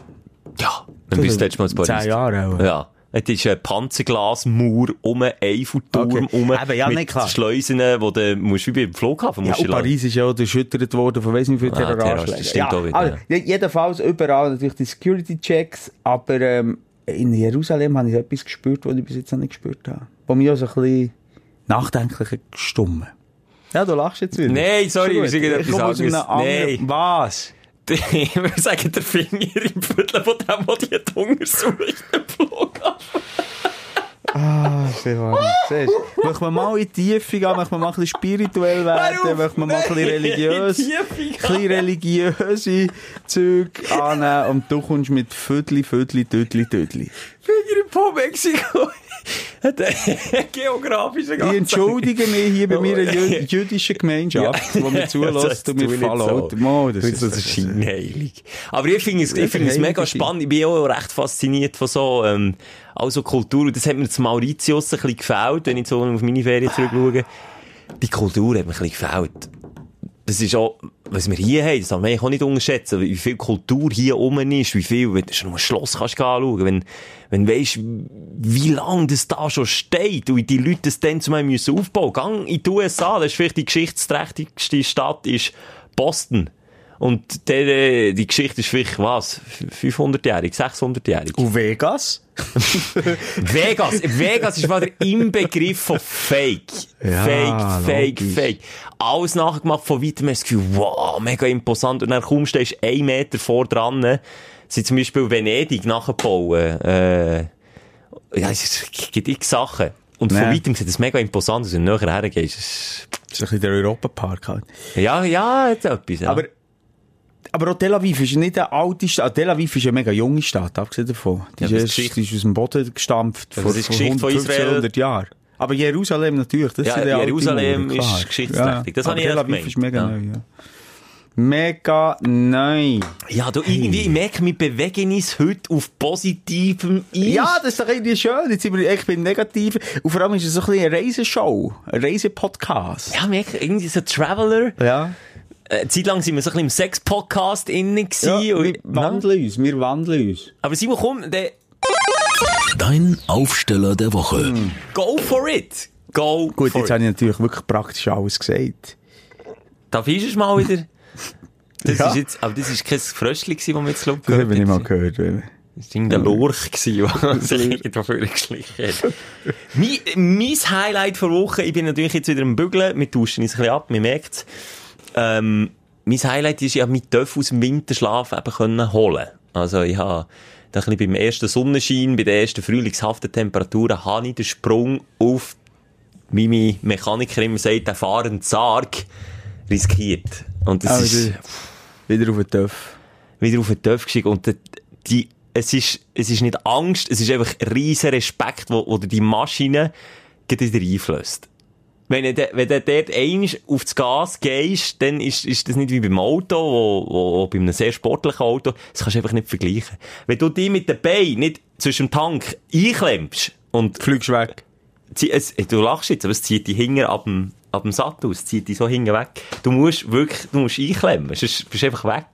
Ja, wenn bist du letztes Mal in Paris. Zehn Jahre auch. Ja. Es ist eine Panzerglasmauer um einen Eiffelturm Okay. um, Eben, ja, mit. Schleusen, wo du musst wie beim Flughafen Ja, musst und du lang. Paris ist ja auch erschüttert worden von weiss nicht wie viel Ah, Terroranschlägen. Ja, wieder, also, jedenfalls überall natürlich die Security-Checks, aber ähm, in Jerusalem habe ich etwas gespürt, was ich bis jetzt noch nicht gespürt habe. Wo mich auch so ein bisschen nachdenklich hat gestummen. Ja, du lachst jetzt wieder. Nein, sorry, wir sind etwas anderes. Nein. Was? Ich würde sagen, der Finger im Viertel von dem, der die hat untersucht im Flughafen. Ah, Stefan, siehst du? Möchten wir mal in die Tiefe gehen, möchten wir mal ein bisschen spirituell werden, möchten wir mal ein bisschen religiös, ein bisschen religiöse Züge annehmen und du kommst mit Viertli, Viertli, Tödli, Tödli. Finger im Po Mexiko. Geografischen Ich entschuldige mich hier bei meiner jü jüdischen Gemeinschaft, die mir zulässt und mir fallen. Mo, das, Das ist scheinheilig. Aber ich finde es, ich finde es mega spannend. Ich bin auch recht fasziniert von so, ähm, also Kultur. Und das hat mir zu Mauritius ein bisschen gefällt, wenn ich so auf meine Ferien zurückschaue. Die Kultur hat mir ein bisschen gefällt. Das ist auch, was wir hier haben, das darf man auch nicht unterschätzen, wie viel Kultur hier oben ist, wie viel, wenn du schon ein Schloss kannst anschauen, wenn, wenn du weisst, wie lange das da schon steht und die Leute das dann zumal müssen aufbauen. Gang in die USA, das ist vielleicht die geschichtsträchtigste Stadt, ist Boston. Und der, äh, die Geschichte ist vielleicht, was, 500-jährig, 600-jährig. Und Vegas? Vegas, Vegas ist mal der Inbegriff von Fake. Ja, fake, fake, logisch. fake. Alles nachgemacht von weitem, hast das Gefühl, wow, mega imposant. Und dann stehst du einen Meter vor dran, sie zum Beispiel Venedig nachbauen, äh, ja, es gibt x Sachen. Und von Nee. weitem sieht es mega imposant aus, wenn du näher hergehst. Es ist- Das ist ein bisschen der Europapark halt. Ja, ja, jetzt etwas, ja. Aber, aber auch Tel Aviv ist nicht eine alte Stadt. Tel Aviv ist eine mega junge Stadt, abgesehen davon. Die Ja, ist, das erst- ist aus dem Boden gestampft. Ja, das ist Geschichte von 150, Israel. 100 Jahren. Aber Jerusalem natürlich, das Ja, sind alte Jerusalem ist geschichtsträchtig. Das aber habe ich Tel Aviv ist mega Ja. neu, ja. Mega neu. ja, du, irgendwie, ich merke, wir bewegen uns heute auf positivem Eis. Ja, das ist doch irgendwie schön. Jetzt sind wir echt beim Negativen. Und vor allem ist es so ein bisschen eine Reiseshow. Ein Reisepodcast. Ja, merke, irgendwie so Traveler. Ja. Äh, eine Zeit lang sind wir so ein bisschen im Sex-Podcast innen ja gewesen. wir und, wandeln uns. Wir wandeln uns. aber Simon, komm, der, Dein Aufsteller der Woche. go for it. Go Gut, for jetzt it. habe ich natürlich wirklich praktisch alles gesagt. Darf ich es mal wieder? Das Ja. ist jetzt, aber das ist kein Fröschli das wir jetzt gehört Das habe ich nicht mal haben. gehört. weil- Das war irgendein Lurch der sich irgendwo vorgeschlichen hat. mein, mein Highlight der Woche, ich bin natürlich jetzt wieder am Bügeln, wir tauschen uns ein bisschen ab, man merkt ähm, Mein Highlight ist, ich habe meinen Töff aus dem Winterschlaf eben können holen. Also ich habe da ein bisschen beim ersten Sonnenschein, bei den ersten frühlingshaften Temperaturen, habe ich den Sprung auf, wie mein Mechaniker immer sagt, den fahrenden Sarg riskiert. Und das Ah, ist wieder, auf den Töff. wieder auf den Töpf geschickt. Und die, die, es ist, es ist nicht Angst, es ist einfach riesen Respekt, wo, wo die Maschine wieder einflößt. Wenn du, wenn du dort einmal auf das Gas gehst, dann ist, ist das nicht wie beim Auto, wo, wo, bei einem sehr sportlichen Auto, das kannst du einfach nicht vergleichen. Wenn du die mit den Beinen nicht zwischen dem Tank einklemmst und Fliegst weg. zie- es, du lachst jetzt, aber es zieht die Hinger ab dem, ab dem Sattel, es zieht die so hinten weg. Du musst wirklich, du musst einklemmen, sonst bist du einfach weg.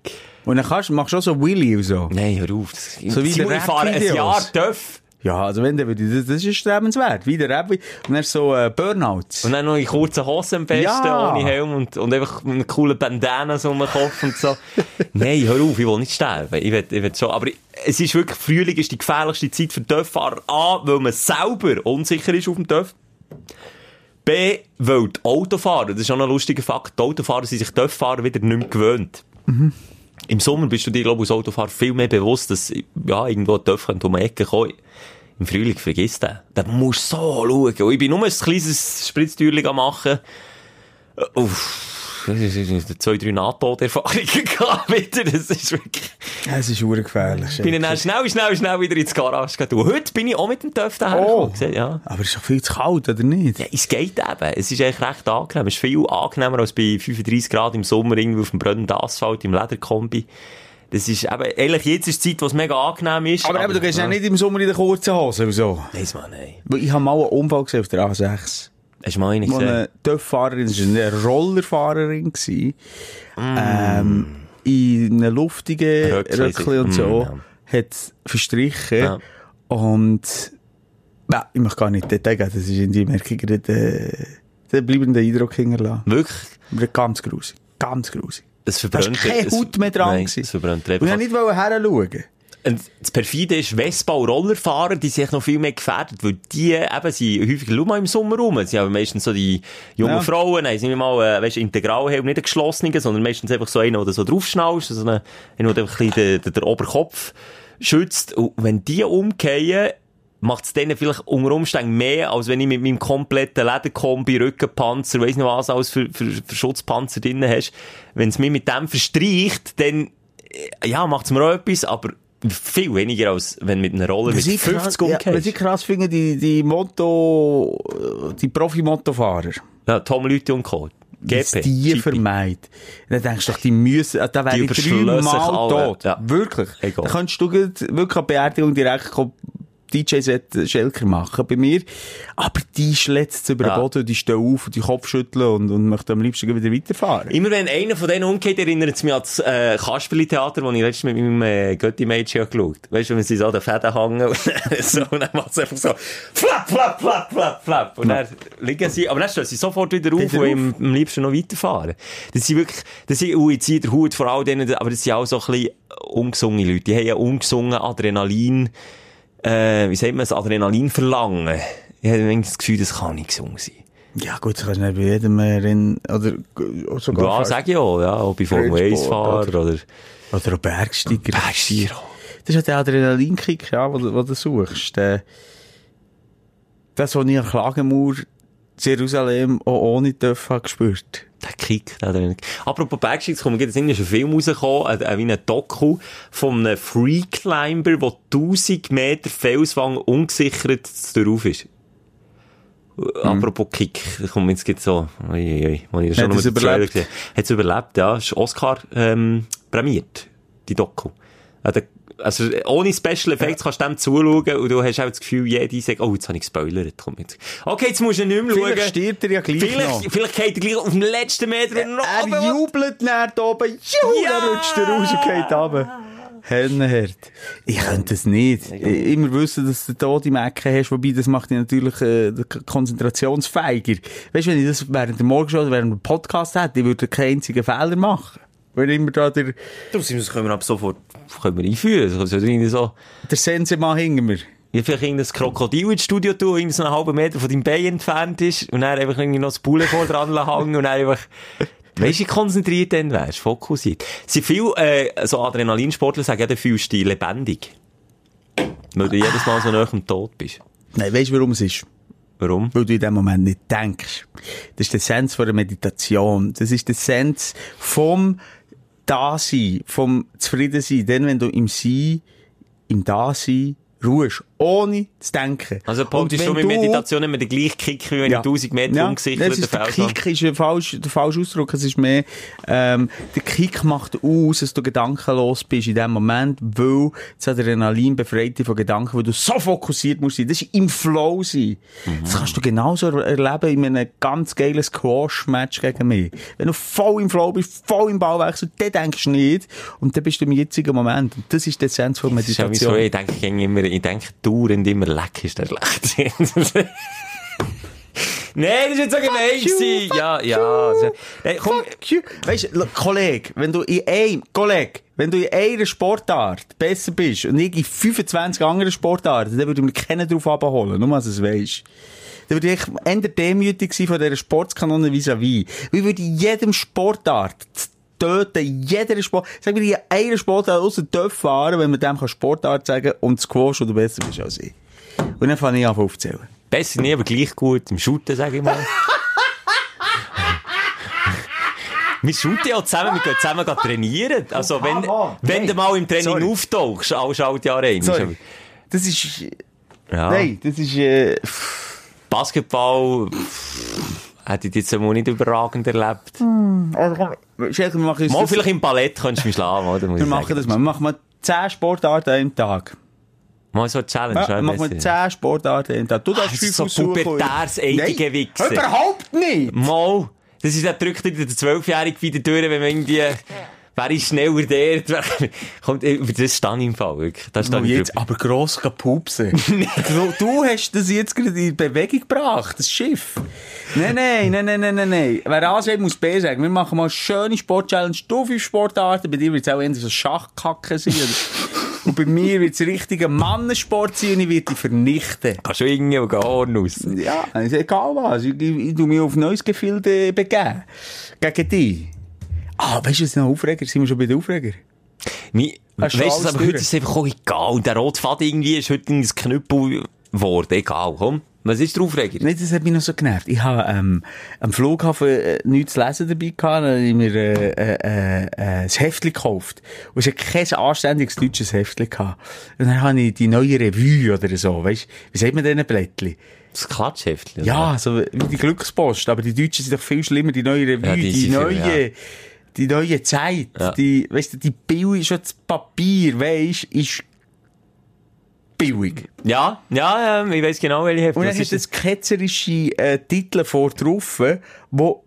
Und dann kannst, machst du auch so Willy und so. Nein, hör auf. Das, So wie der ich fahre ein. Jahr TÜV. Ja, also wenn, das, das ist strebenswert. Wieder Rebbi. Und dann so äh, Burnouts. Und dann noch in kurzen Hosen am besten, Ja. ohne Helm und, und einfach mit einem coolen Bandana so um den Kopf und so. Nein, hör auf, ich will nicht sterben. Ich will, ich will schon. Aber es ist wirklich, Frühling ist die gefährlichste Zeit für Töfffahrer. A, weil man selber unsicher ist auf dem Töff. B, weil die Autofahrer, das ist auch noch ein lustiger Fakt, die Autofahrer sind sich Töfffahrer wieder nicht mehr gewöhnt. Im Sommer bist du dir, glaube ich, als Autofahrer viel mehr bewusst, dass, ja, irgendwo könnte um die Ecke kommen. Im Frühling vergiss den. Da musst du so schauen. Und ich bin nur ein kleines Spritztürchen machen. Äh, Uff. Das ist zwei, drei NATO-Erfahrungen gehabt wieder. Das ist wirklich... Es ist urgefährlich. bin ich dann schnell, schnell, schnell wieder ins Garage gegangen. Und heute bin ich auch mit dem Töff daher Oh. Ja. Aber es ist doch viel zu kalt, oder nicht? Ja, es geht eben. Es ist eigentlich recht angenehm. Es ist viel angenehmer als bei 35 Grad im Sommer irgendwie auf dem brennenden Asphalt im Lederkombi. Das ist eben, ehrlich, jetzt ist die Zeit, wo es mega angenehm ist. Aber, eben, du gehst ja nicht im Sommer in den kurzen Hosen. Wieso? Weiss man nicht. Weil Ich habe mal einen Unfall gesehen auf der A6. Hast du mal einen Wo gesehen? eine Töfffahrerin, das war eine Rollerfahrerin, gewesen, ähm, in einem luftigen Röckchen und mm, so, ja. hat verstrichen. Ja. Und, ja, ich möchte gar nicht Detail geben, das ist in die Merkung den, den bleibenden Eindruck hinterlassen. Wirklich? Ganz grusig. Ganz grusig. Es Da verbrennt. war keine Haut mehr dran. Nein, es verbrennt ich wollte nicht heranschauen. Das perfide ist, Vespa und Rollerfahrer, die sind noch viel mehr gefährdet, weil die eben sind häufig, schau mal im Sommer rum, sie haben meistens so die jungen Ja. Frauen, nein, sind wir mal, äh, weißt, Integralhelm, nicht einen geschlossenen, sondern meistens einfach so einen, der so draufschnaust, so einen, der einfach ein bisschen den, den, Oberkopf schützt. Und wenn die umkehren, macht es denen vielleicht unter Umständen mehr, als wenn ich mit meinem kompletten Lederkombi, Rückenpanzer, weiss nicht was alles für, für, für Schutzpanzer drin hast. Wenn es mir mit dem verstreicht, dann, äh, ja, macht es mir auch etwas, aber viel weniger als wenn mit einer Roller mit Was ich 50 krass, ja, was umgehst. ich krass finde, die, die Motto, die Profi-Mottofahrer. Ja, Tom Lüthi und Co. GP. die vermeidet. Dann denkst du doch, die müssen, äh, da wäre ich dreimal tot. Ja. Wirklich. Egal. Da könntest du wirklich an Beerdigung direkt kommen, DJ-Set Schelker machen bei mir. Aber die schlägt über Ja. den Boden, die stehen auf und die Kopf schütteln und, und möchten am liebsten wieder weiterfahren. Immer wenn einer von denen umgeht, erinnert es mich an das äh, Kasperli-Theater, das ich letztens mit meinem äh, Götti-Mädchen habe geschaut Weißt du, wenn sie so an den Fäden hängen und so, und dann macht es einfach so flap, flap, flap, flap, flap. Und dann liegen sie, aber dann stehen sie sofort wieder auf Wieder und am, am liebsten noch weiterfahren. Das sind wirklich, das sind, ui, zieh der Hut vor all denen, aber das sind auch so ein bisschen ungesungene Leute. Die haben ja ungesungen Adrenalin, äh, wie sagt man das, Adrenalin verlangen. Ich habe das Gefühl, das kann nicht gesungen sein. Ja gut, das kannst du nicht bei jedem äh, Rennen, oder g- sogar Ja, sag ich auch, ja, auch bei Formel 1 Sport, Fahrer oder oder auch Bergsteiger. Bergsteiger. Das ist ja der Adrenalinkick, ja, wo, du- wo du suchst. Der, das, was ich an Klagenmauer Jerusalem auch ohne habe gespürt. Der Kick, der Adrenalin. Apropos es kommt Sinn, ist ein Film rausgekommen, ein, wie ein Doku von einem Freeclimber, der 1000 Meter Felswang ungesichert darauf ist. Apropos Kick, mir jetzt gerade so, ui, ui, ui, wo ich das Hat schon noch er's mit der Trailer überlebt? Hat es überlebt, ja. Ist Oscar, ähm, prämiert, die Doku. Ja, der- Also, ohne Special Effects kannst du dem zuschauen und du hast auch das Gefühl, jeder sagt, oh, jetzt habe ich gespoilert, komm jetzt. Okay, jetzt musst du nicht mehr Vielleicht schauen. stirbt er ja gleich noch. Vielleicht, vielleicht geht er gleich auf den letzten Meter noch Er runter. jubelt nach da oben, juhu, Ja! dann rutscht er raus und geht runter. Hennenherd. Ich könnte es nicht. Ich immer wissen, dass du da die Mecken hast, wobei das macht dich natürlich äh, konzentrationsfeiger. Weißt du, wenn ich das während der Morgenshow oder während dem Podcast hätte, ich würde keinen einzigen Fehler machen. Weil immer da der, Du, das können wir ab sofort können wir einführen. Das so, der Sensemann hinter mir. wie vielleicht irgendein Krokodil ins Studio tun, irgendwie so einen halben Meter von deinem Bein entfernt ist und dann einfach irgendwie noch das Bulle vor dran hängen und dann einfach, weißt du, konzentriert dann wärst, fokussiert. Sind viele, äh, so Adrenalinsportler sagen, ja, du fühlst dich lebendig. Weil du jedes Mal so nah am Tod bist. Nein, weißt du, warum es ist? Warum? Weil du in dem Moment nicht denkst. Das ist der Sens von der Meditation. Das ist der Sens vom Dasein, vom Zufriedensein. Dann, wenn du im Sein, im Dasein ruhst, ohne zu denken. Also, praktisch Und schon mit Meditation immer den gleichen Kick, wie wenn ich 1000 Meter ja, umgesichert das ist der. Kick ist ein falsch, der falsche Ausdruck. Es ist mehr, ähm, der Kick macht aus, dass du gedankenlos bist in dem Moment, weil das Adrenalin befreit dich von Gedanken, weil du so fokussiert musst sein. Das ist im Flow sein. Das kannst du genauso er- erleben in einem ganz geilen Squash-Match gegen mich. Wenn du voll im Flow bist, voll im Ballwechsel, dann denkst du nicht. Und dann bist du im jetzigen Moment. Und das ist die Essenz von Das ist ja wie so, Meditation. ich denke ich immer, ich denke, dauernd immer leck ist der schlecht. Nein, das ist jetzt so gemein gewesen. Ja, ja. also- Hey, komm. Weißt du, Kollege, wenn du in einem, Kollege, wenn du in einer Sportart besser bist und ich in 25 anderen Sportarten, dann würde ich mir keinen drauf abholen, nur du es weisst. Dann würde ich eher demütig sein von dieser Sportskanone vis-à-vis. Ich würde in jedem Sportart töten, jeder Sport, sagen wir, in einer Sportart außer fahren, wenn man dem kann Sportart sagen und Squash oder besser bist als ich. Und dann fange ich an aufzählen. besser nie, aber gleich gut im Shooten, sag ich mal. Wir shooten ja zusammen, wir gehen zusammen trainieren. Also, wenn, come on. wenn du mal im Training Sorry. auftauchst, alle schalten ja rein. Sorry. Das ist, Ja. nein, das ist, äh, Basketball, hätte ich jetzt mal nicht überragend erlebt. also komm, Schelke, wir machen uns Mal vielleicht im Ballett könntest du mich schlagen, oder? Muss Wir ich machen das mal. Wir machen mal 10 Sportarten einem Tag. Mal so eine Challenge. Ja, machen wir besser. 10 Sportarten einem Tag. Du darfst das ist 5 so aussuchen. pubertäres, eidige Nein, Wichser. überhaupt nicht! Mal. Das ist, dann drückt der Zwölfjährige wieder durch, wenn man irgendwie, wer ist schneller der? Kommt, über das stehe ich im Fall, wirklich. Das ich jetzt drüber. aber gross pupsen. du, du hast das jetzt gerade in Bewegung gebracht, das Schiff. Nein, nein, nein, nein, nein, nein, nein. Wer A sagt, muss B sagen. Wir machen mal eine schöne Sportchallenge. Du fünf Sportarten. Bei dir wird es auch eher so Schachkacke sein. Und bei mir wird es richtiger Mannensport sein und ich werde dich vernichten. Kannst du irgendwie auch Horn raus. Ja, ist egal was. Ich, ich, ich tu mich auf neues Gefilde begeben. Gegen dich. Ah, weißt du, was noch Aufreger? Sind wir schon bei den Aufreger? Hast weißt du aber durch? heute ist es einfach auch egal. Und der rote Faden irgendwie ist heute ein Knüppel geworden. Egal, komm. Was ist der Aufreger? Nein, das hat mich noch so genervt. Ich habe ähm, am Flughafen äh, nichts zu lesen dabei gehabt, dann habe ich mir äh, äh, äh, ein Heftchen gekauft. Und es hat kein anständiges deutsches Heftchen gehabt. Und dann habe ich die neue Revue oder so, weißt Wie sagt man denn Blättchen? Das Klatschheftchen. Ja, so wie die Glückspost. Aber die Deutschen sind doch viel schlimmer, die neue Revue, Ja, die die, viel, neue, die neue Zeit, Ja. die, weißt du, die Bill, schon das Papier, weißt ist billig. Ja, ja, ja, ich weiss genau, welche Heft Und das dann hat es ketzerische äh, Titel vor drauf, wo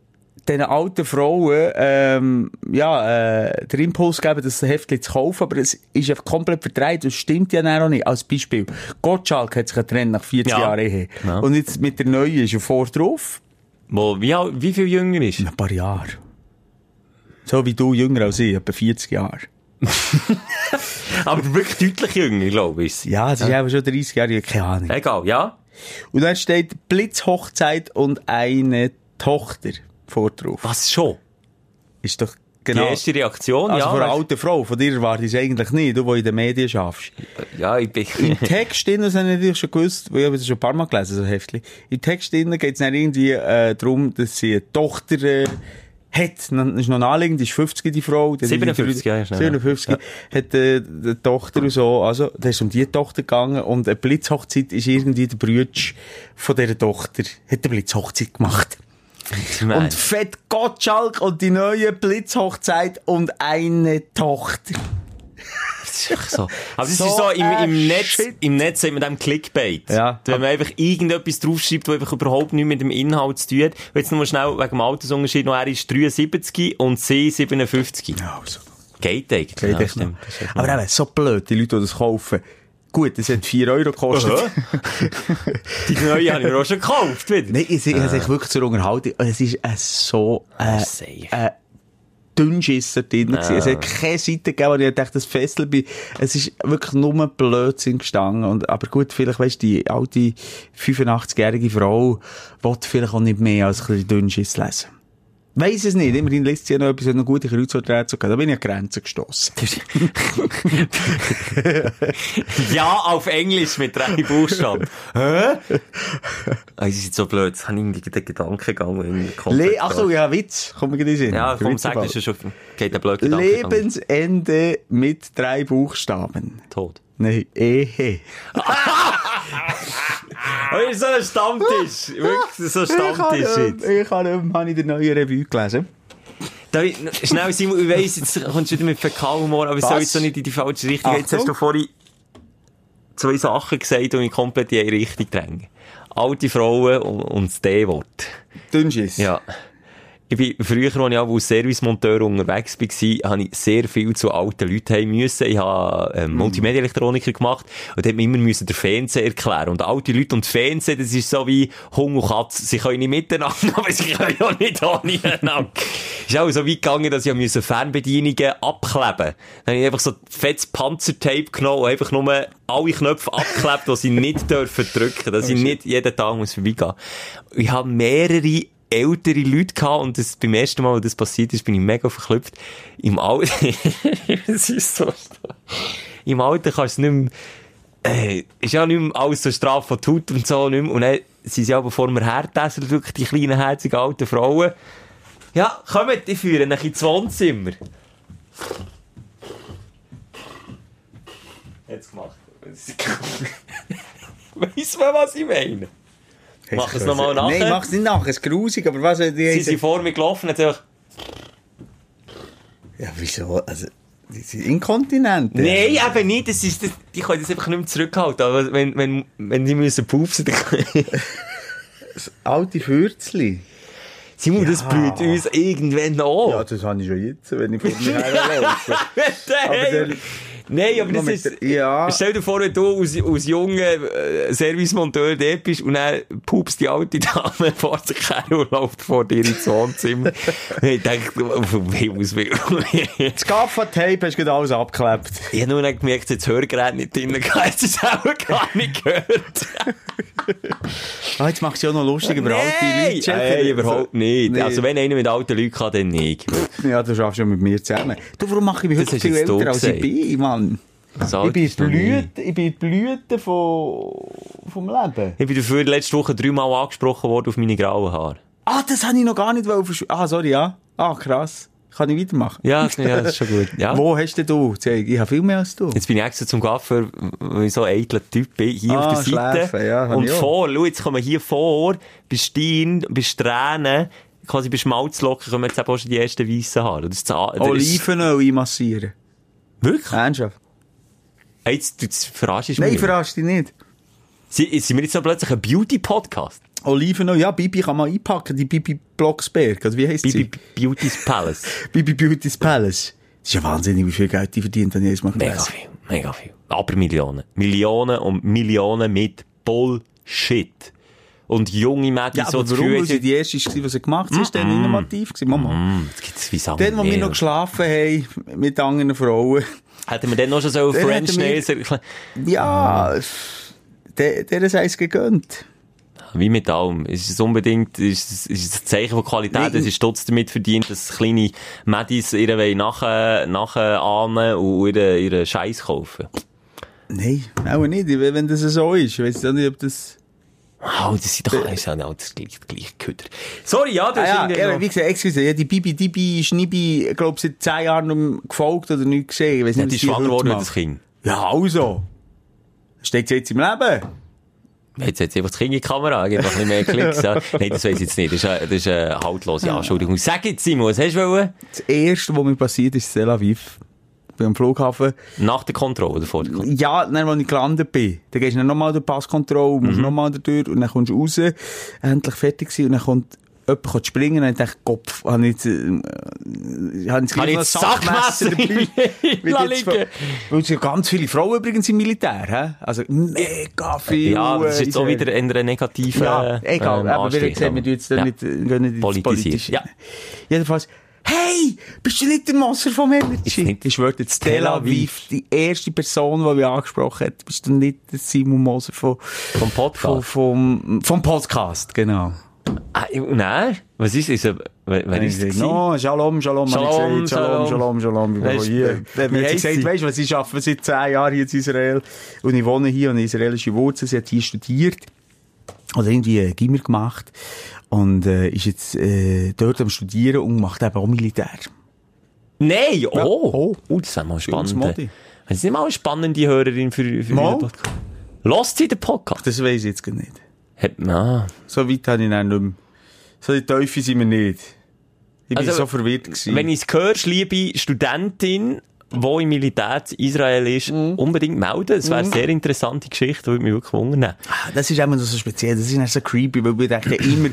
den alten Frauen ähm, ja, äh, den Impuls geben, das Heftchen zu kaufen, aber es ist einfach komplett verdreht und stimmt ja auch nicht. Als Beispiel, Gottschalk hat sich getrennt nach 40 Ja. Jahren Ehe. Ja. Und jetzt mit der neuen ist er vor drauf. Wo, wie, wie viel jünger ist? In ein paar Jahre. So wie du, jünger als ich, etwa 40 Jahre. Aber wirklich deutlich jünger, glaube ich. Ja, es ist einfach schon 30 Jahre, keine Ahnung. Egal, ja. Und dann steht Blitzhochzeit und eine Tochter vor drauf. Was schon? Ist doch Die genau. erste Reaktion, Also ja. von einer alten Frau, von dir erwarte ich es eigentlich nicht, du, die in den Medien schaffst. Ja, ich bin... Im Text drin, das habe ich natürlich schon gewusst, weil ich habe das schon ein paar Mal gelesen, so Heftchen. Im Text drin geht es dann irgendwie äh, darum, dass sie eine Tochter äh, hat. Das ist noch naheliegend, die ist 50, die Frau. Dann 57, ja, schnell. 57, hat äh, eine Tochter und so. Also, da ist um die Tochter gegangen und eine Blitzhochzeit ist irgendwie der Brütsch von dieser Tochter, hat eine Blitzhochzeit gemacht. Und Fett Gottschalk und die neue Blitzhochzeit und eine Tochter. Das ist einfach so. Aber das So ist so, im, im Netz, Shit. im Netz sagt man dem Clickbait. Ja. Wenn man einfach irgendetwas draufschreibt, das einfach überhaupt nichts mit dem Inhalt zu tun hat. Und Jetzt nur schnell wegen dem Altersunterschied noch, er ist 73 und sie 57. Also. Geht eigentlich. Geht ja, echt stimmt. Aber noch- eben, so blöd, die Leute, die das kaufen. Gut, das hat 4 Euro gekostet. Die neue habe ich mir auch schon gekauft, wieder. Nein, ich sehe es wirklich zur Unterhaltung. Es ist äh, so äh, safe. äh, Dünnschisser drin. gewesen. Es hat keine Seite gegeben, wo ich dachte, das Fessel bin. Es ist wirklich nur Blödsinn gestanden. Und, aber gut, vielleicht, weißt du, die alte 85-jährige Frau will vielleicht auch nicht mehr als ein bisschen Dünnschiss lesen. Weiss es nicht. Immerhin liest sie ja noch etwas, hat noch gute Kreuzworträtsel gehabt. Da bin ich an die Grenzen gestossen. Ja, auf Englisch mit drei Buchstaben. Hä? Das ist jetzt so blöd. Das habe ich irgendwie den irgendwie komplett Le Achtung, ja, Witz. Komm mir gleich in. Ja, komm, sag, das schon, geht der Gedankengang. Lebensende mit drei Buchstaben. Tot. Nein, Ehe. Ist so ein Stammtisch. Wirklich so ein Stammtisch jetzt. Ich habe eben habe ich die neue Revue gelesen. Da, schnell, Simon, ich weiss, jetzt kommst du wieder mit Fäkalhumor, aber es soll jetzt so nicht in die falsche Richtung. Jetzt Achtung. hast du vorhin zwei Sachen gesagt, die mich komplett in eine Richtung drängen. Alte Frauen und, und das D-Wort. Dünnschiss. Ja. Ich bin, früher, als ich auch als Servicemonteur unterwegs war, habe ich sehr viel zu alten Leuten heim müssen. Ich habe ähm, Multimedia-Elektroniker gemacht und dort immer müssen den Fernseher erklären. Und alte Leute und Fernsehen, das ist so wie Hund und Katze. Sie können nicht miteinander, aber sie können auch nicht Es ist auch so weit gegangen, dass ich musste Fernbedienungen abkleben. Dann habe ich einfach so fettes Panzertape genommen und einfach nur alle Knöpfe abgeklebt, die sie nicht dürfen drücken, dass ich nicht jeden Tag muss vorbeigehen. Ich habe mehrere ältere Leute gehabt und das, beim ersten Mal, wo das passiert ist, bin ich mega verklüpft. Im Alter, ist so, im Alter kannst du nicht mehr, äh, ist ja nicht mehr alles so straff von Tut und so, nicht mehr. Und dann sind sie aber vor mir hergetessen, wirklich die kleinen, herzigen alten Frauen. Ja, kommt, ich führe euch ins Wohnzimmer. Jetzt gemacht. Weiss man, was ich meine? Mach es nochmal nachher. Nein, mach es nicht nachher, es ist grusig, aber was... Die Sie sind vor mir gelaufen, jetzt einfach, Ja, wieso? Also, die sind inkontinent. Nein, eben nicht. Das ist, das, die können das einfach nicht mehr zurückhalten. Aber wenn, wenn, wenn die müssen pupsen, dann Alte Fürzli. Simon, das Ja. blüht uns irgendwann Ja, an. das habe ich schon jetzt, wenn ich vor mir herlaufe. Aber Nein, aber das ist... ja. Stell dir vor, wenn du als, als junger äh, Servicemonteur dort bist und dann pupst die alte Dame vor sich her und läuft vor dir ins Wohnzimmer. ich denke, auf Himmels Willen. Das Gaffer-Tape hast du gerade alles abgeklebt. Ich habe nur noch gemerkt, dass das Hörgerät nicht drin war. Jetzt ist es auch gar nicht gehört. Ah, jetzt machst du ja noch lustig über alte Leute. Nein, überhaupt nicht. Nee. Also, wenn einer mit alten Leuten kann, dann nicht. Ja, du schaffst ja mit mir zusammen. Du, warum mache ich mich Das heute viel älter, als ich bin, Mann? Ich bin. Blüte, ich bin die Blüte von, vom Leben. Ich bin dafür letzte Woche dreimal angesprochen worden auf meine grauen Haare. Ah, das habe ich noch gar nicht versch... Ah, sorry, ja. Ah, krass. Kann ich weitermachen? Ja, ja, das ist schon gut. Ja. Wo hast denn du? Ich habe viel mehr als du. Jetzt bin ich extra zum Gaffer, weil ich so ein eitler Typ bin, hier Ah, auf der Seite. Schläfe, ja, und vor, schau, jetzt kommen hier vor, bei Stirn, bei Strähnen, quasi bei Schmalzlocken kommen jetzt auch schon die ersten weißen Haare. Das ist, das ist, Olivenöl einmassieren. Wirklich? Ernsthaft? Hey, jetzt, jetzt verarschst du Nein, mich. verarsch dich nicht. Sie- Sind wir jetzt so plötzlich ein Beauty-Podcast? Olivenöl, ja, Bibi kann man einpacken, die Bibi Blocksberg, oder wie heisst Bibi sie? Beauty's Palace. Bibi Beauty's Palace. Das ist ja wahnsinnig, wie viel Geld die verdient, habe ich jedes Mal Mega viel, mega viel. Aber Millionen. Millionen und Millionen mit Bullshit. Und junge Mädchen Ja, so aber das warum? Weil sie die erste war, die sie gemacht hat. Sie ist dann innovativ gewesen. Mama. Mm, das gibt's wie Sachen. Dann, wo wir noch geschlafen haben, mit anderen Frauen. Hätten wir dann noch schon so French wir- Nails erklärt? Ja, der, der sei es gegönnt. Wie mit allem. Es ist unbedingt, es ist, es ist ein Zeichen von Qualität. Es ist stolz damit verdient, dass kleine Mädis ihre nachher, ahnen und ihren, ihren Scheiß kaufen. Nein, auch nicht. Wenn das so ist. Ich weiss nicht, ob das... Oh, das sind doch alles ja auch das gleiche, gleiche Köder. Sorry, ja, du Ah, hast ja, ja, wie gesagt, excuse, ja, die Bibi, Dibi, Schnibi, ich glaube, seit zehn Jahren nicht gefolgt oder nicht gesehen. Ich weiss Ja, nicht, die ist schwanger geworden, das Kind. Ja, also. Steht sie jetzt im Leben? Jetzt hat einfach das Kind in die Kamera, gibt noch ein bisschen mehr Klicks. Ja. Nein, das weiss ich jetzt nicht. Das ist eine, das ist eine haltlose Anschuldigung. Sag jetzt, Simon, was hast du wollen? Das erste, was mir passiert ist, Tel Aviv. Bin am Flughafen. Nach der Kontrolle oder vor der Kontrolle? Ja, dann, als ich gelandet bin. Dann gehst du nochmal durch die Passkontrolle, musst nochmal da durch und dann kommst du raus, endlich fertig gewesen und dann kommt jemand kommt springen und ich dachte, Kopf, habe ich jetzt, äh, äh, habe ich Kann jetzt Sackmesser liegen? Weil es ja ganz viele Frauen übrigens im Militär, hä? Also, mega viel. Ja, das ist jetzt auch äh, wieder in einer negativen Ja, egal. ähm, aber Anstrich, gesagt, wir jetzt Ja. nicht, äh, gehen nicht ins. Politische. Ja. Jedenfalls, hey, bist du nicht der Moser vom Energy? nicht- Ich schwöre, jetzt Tel Aviv, die erste Person, die mich angesprochen hat, bist du nicht der Simon Moser von, Vom von, Podcast. vom, vom Podcast, genau. Ah, nein, was ist es? Wer, ist es? No, Shalom, Shalom, ich Shalom, gesagt. Shalom, Shalom, Shalom. Ich von hier. wie heisst gesagt, sie? weißt du, was, ich arbeite seit zehn Jahren hier in Israel und ich wohne hier und israelische Wurzeln. Sie hat hier studiert oder irgendwie Gimmer gemacht und äh, ist jetzt äh, dort am Studieren und macht eben auch Militär. Nein, oh. oh. oh. das wäre mal spannend. Das ist nicht mal eine spannende Hörerin für, für Mal? den Podcast. Lost sie den Podcast? Das weiss ich jetzt gar nicht. Hat, ah. So weit habe ich dann nicht mehr. So die Teufel sind wir nicht. Ich bin Also, so verwirrt gewesen. Wenn ich es höre, liebe Studentin wo im Militär in Israel ist, Mhm. unbedingt melden. Es wäre eine sehr interessante Geschichte, würde mich wirklich wundern. Ah, Das ist immer so speziell, das ist nicht so creepy, weil wir denken immer,